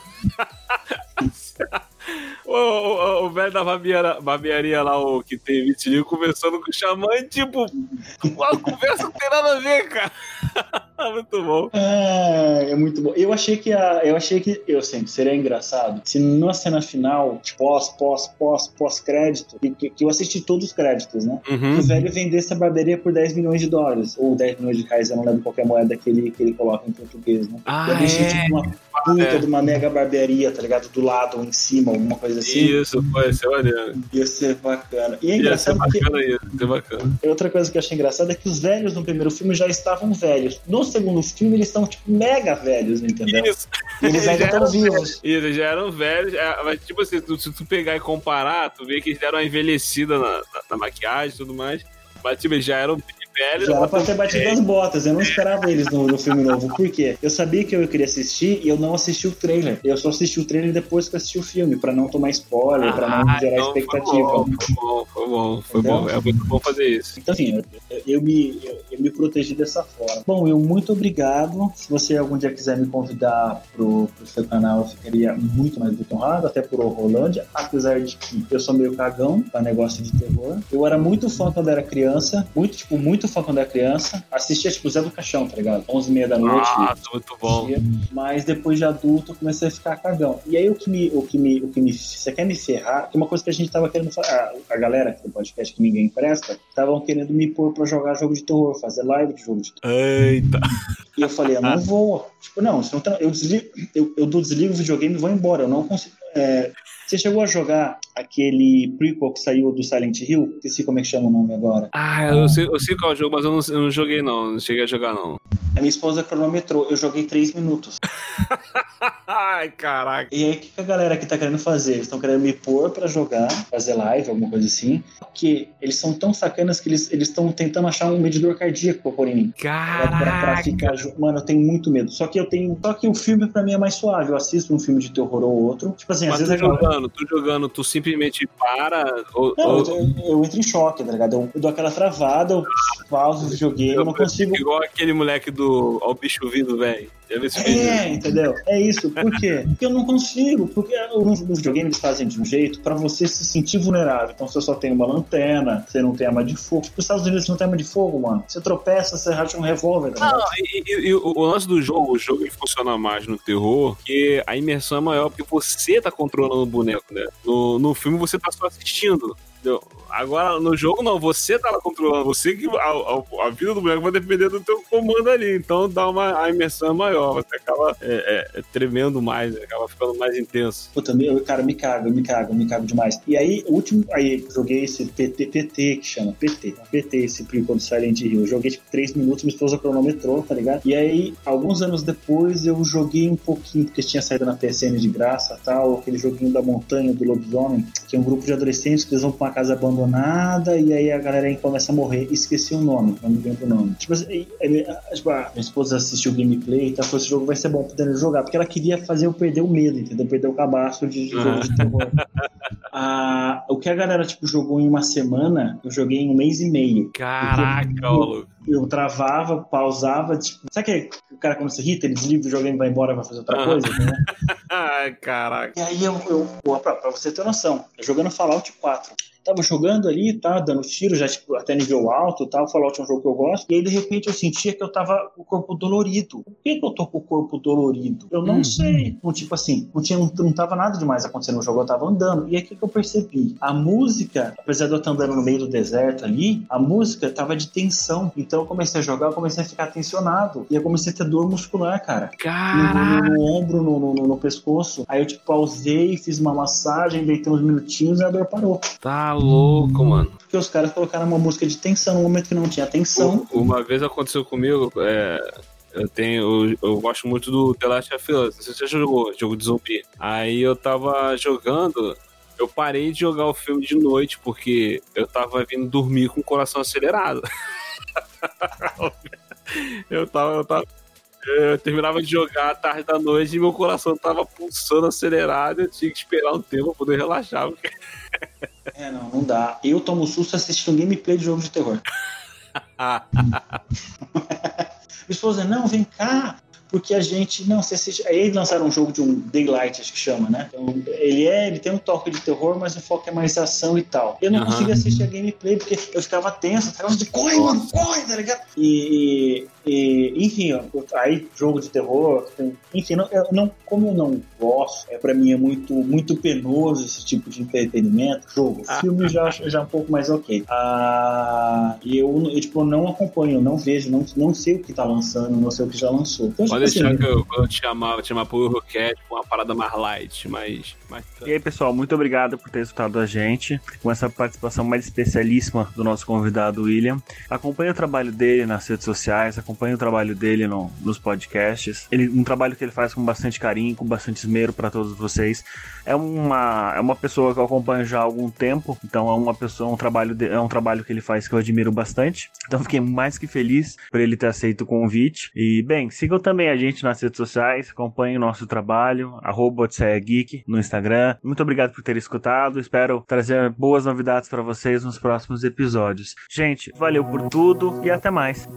O, o- o velho da barbearia, barbearia lá, o que tem vitiligo, conversando com o xamã, e tipo, a conversa não tem nada a ver, cara. Muito bom. É, é muito bom. Eu achei que a, eu achei que eu sempre seria engraçado se na cena final, pós, pós, pós, pós crédito, que, que eu assisti todos os créditos, né? Uhum. o velho vendesse a barbearia por 10 milhões de dólares. Ou 10 milhões de reais, eu não lembro qual que é moeda que ele, que ele coloca em português, né? Ah, eu deixei é. tipo uma puta É. de uma mega barbearia, tá ligado? Do lado ou em cima, alguma coisa assim. Isso, pode ser maneiro. Ia ser bacana. E é Ia ser bacana isso, ia ser bacana. outra coisa que eu achei engraçada é que os velhos no primeiro filme já estavam velhos. No segundo filme, eles estão, tipo, mega velhos, entendeu? Isso. E eles ainda já estão eram vivos. Isso, eles já eram velhos. é, Mas, tipo assim, se tu pegar e comparar, tu vê que eles deram uma envelhecida na, na- na maquiagem e tudo mais. Mas, tipo, eles já eram velhos. Já era pra ter batido as botas. Eu não esperava eles no, no filme novo. Por quê? Eu sabia que eu queria assistir e eu não assisti o trailer. Eu só assisti o trailer depois que eu assisti o filme, pra não tomar spoiler, pra não Ah, gerar então expectativa. Foi bom, foi bom, foi bom. Foi Entendeu? bom. É muito bom fazer isso. Então, assim, eu, eu me, eu, eu me protegi dessa forma. Bom, eu muito obrigado. Se você algum dia quiser me convidar pro, pro seu canal, eu ficaria muito mais do que honrado, até por Rolândia, apesar de que eu sou meio cagão pra negócio de terror. Eu era muito fã quando era criança, muito, tipo, muito fã quando era criança. Assistia, tipo, Zé do Caixão, tá ligado? 11 e meia da noite. Nossa, muito bom. assistia. Mas depois de adulto eu comecei a ficar cagão. E aí o que me. O que me, o que me você quer me ferrar? Que é uma coisa que a gente tava querendo falar. A, a galera do podcast que ninguém presta, estavam querendo me pôr pra jogar jogo de terror, fazer live de jogo de terror. Eita. E eu falei, eu não vou. Tipo, não, não tá- eu desligo, eu, eu desligo o videogame e vou embora. Eu não consigo. é, você chegou a jogar aquele prequel que saiu do Silent Hill? Esqueci como é que chama o nome agora. Ah, eu sei, eu sei qual é o jogo, mas eu não, eu não joguei, não. Não cheguei a jogar, não. A minha esposa cronometrou, eu joguei três minutos. Ai, caraca. E aí, o que que a galera aqui tá querendo fazer? Eles estão querendo me pôr pra jogar, fazer live, alguma coisa assim. Porque eles são tão sacanas que eles estão tentando achar um medidor cardíaco pra pôr em mim. Pra, pra- pra Caraca. ficar. Mano, eu tenho muito medo. Só que eu tenho. Só que o filme pra mim é mais suave. Eu assisto um filme de terror ou outro. Tipo assim, Mas às vezes a galera- jogando, tu jogando, tu simplesmente para. Ou, Não, ou- eu, eu entro em choque, tá ligado? Eu, eu dou aquela travada, eu pauso videogame, eu não consigo. Igual aquele moleque do. Ó, o bicho vindo, velho. Viu esse? É, entendeu? É isso. Por quê? Porque eu não consigo. Porque no, no videogame eles fazem de um jeito pra você se sentir vulnerável. Então você só tem uma lanterna, você não tem arma de fogo. Nos Estados Unidos você não tem arma de fogo, mano. Você tropeça, você racha um revólver. Tá Não, e, e- e o, lance do jogo, o jogo ele funciona mais no terror, porque a imersão é maior porque você tá controlando o boneco, né? No, no filme você tá só assistindo. Agora, no jogo, não, você tá lá controlando, você que. A, a, vida do boneco vai depender do teu comando ali. Então dá uma a imersão maior. Você acaba é, é, tremendo mais, acaba ficando mais intenso. Puta, meu, cara, me cago, me cago, me cago demais. E aí, o último. Aí, joguei esse PT, PT que chama, PT. PT, esse prequel do Silent Hill. Joguei tipo 3 minutos, minha esposa cronometrou, tá ligado? E aí, alguns anos depois, eu joguei um pouquinho, porque tinha saído na PSN de graça tal, aquele joguinho da montanha do lobisomem, que é um grupo de adolescentes que eles vão pra casa abandonada e aí a galera aí começa a morrer. Esqueci o nome, não me lembro o nome. Tipo, assim, ele, tipo, a minha esposa assistiu o gameplay e tal, falou, esse jogo vai ser bom pra ele jogar, porque ela queria fazer eu perder o medo, entendeu? Perder o cabaço de, de jogo de terror. ah, o que a galera, tipo, jogou em uma semana, eu joguei em um mês e meio. Caraca, maluco eu travava, pausava, tipo, sabe que o cara quando se irrita, ele desliga o jogo e vai embora vai fazer outra coisa, né? Ai, caraca. E aí eu, eu pra, pra você ter noção, jogando Fallout 4, tava jogando ali, tá, dando tiro, já tipo, até nível alto, tal, Fallout é um jogo que eu gosto, e aí de repente eu sentia que eu tava com o corpo dolorido. Por que, que eu tô com o corpo dolorido? Eu não uhum. sei. Então, tipo assim, não, tinha, não, não tava nada demais acontecendo no jogo, eu tava andando. E aí o que, que eu percebi? A música, apesar de eu estar andando no meio do deserto ali, a música tava de tensão. Então eu comecei a jogar, eu comecei a ficar tensionado. E eu comecei a ter dor muscular, cara. Caraca! No, no, no ombro, no, no, no, pescoço. Aí eu, tipo, pausei, fiz uma massagem, deitei uns minutinhos e a dor parou. Tá louco, mano. Porque os caras colocaram uma música de tensão no momento que não tinha tensão. Uma vez aconteceu comigo, é, eu tenho. Eu, eu, gosto muito do The Last of Us. Não sei se você já jogou, jogo de zumbi. Aí eu tava jogando. Eu parei de jogar o filme de noite porque eu tava vindo dormir com o coração acelerado. eu tava, eu tava eu terminava de jogar à tarde da noite e meu coração tava pulsando acelerado. Eu tinha que esperar um tempo pra poder relaxar. Porque... É, não, não dá. Eu tomo susto assistindo gameplay de jogo de terror. Minha esposa, não, vem cá, porque a gente não se assiste. Eles lançaram um jogo de um Daylight, acho que chama, né? Então, ele é, ele tem um toque de terror, mas o foco é mais ação e tal. Eu não uhum. conseguia assistir a gameplay porque eu ficava tenso, ficava de corre, mano, corre, tá ligado? E, e enfim, ó, aí jogo de terror, enfim, não, eu não, como eu não gosto, é para mim é muito muito penoso esse tipo de entretenimento. Jogo, ah. filme já já é um pouco mais ok. Ah, e eu, eu tipo não acompanho, não vejo, não, não sei o que tá lançando, não sei o que já lançou. Então, Pode deixar assim, que eu, eu te chamava, te chamava por Rocket, uma parada mais light, mais, mais. E aí, pessoal, muito obrigado por ter escutado a gente com essa participação mais especialíssima do nosso convidado William. Acompanhe o trabalho dele nas redes sociais, acompanhe o trabalho dele no, nos podcasts. Ele, um trabalho que ele faz com bastante carinho, com bastante esmero para todos vocês. É uma, é uma pessoa que eu acompanho já há algum tempo, então é uma pessoa, um trabalho de, é um trabalho que ele faz que eu admiro bastante. Então fiquei mais que feliz por ele ter aceito o convite. E bem, sigam também a gente nas redes sociais, acompanhem o nosso trabalho, Geek no Instagram. Muito obrigado por ter escutado. Espero trazer boas novidades para vocês nos próximos episódios. Gente, valeu por tudo e até mais.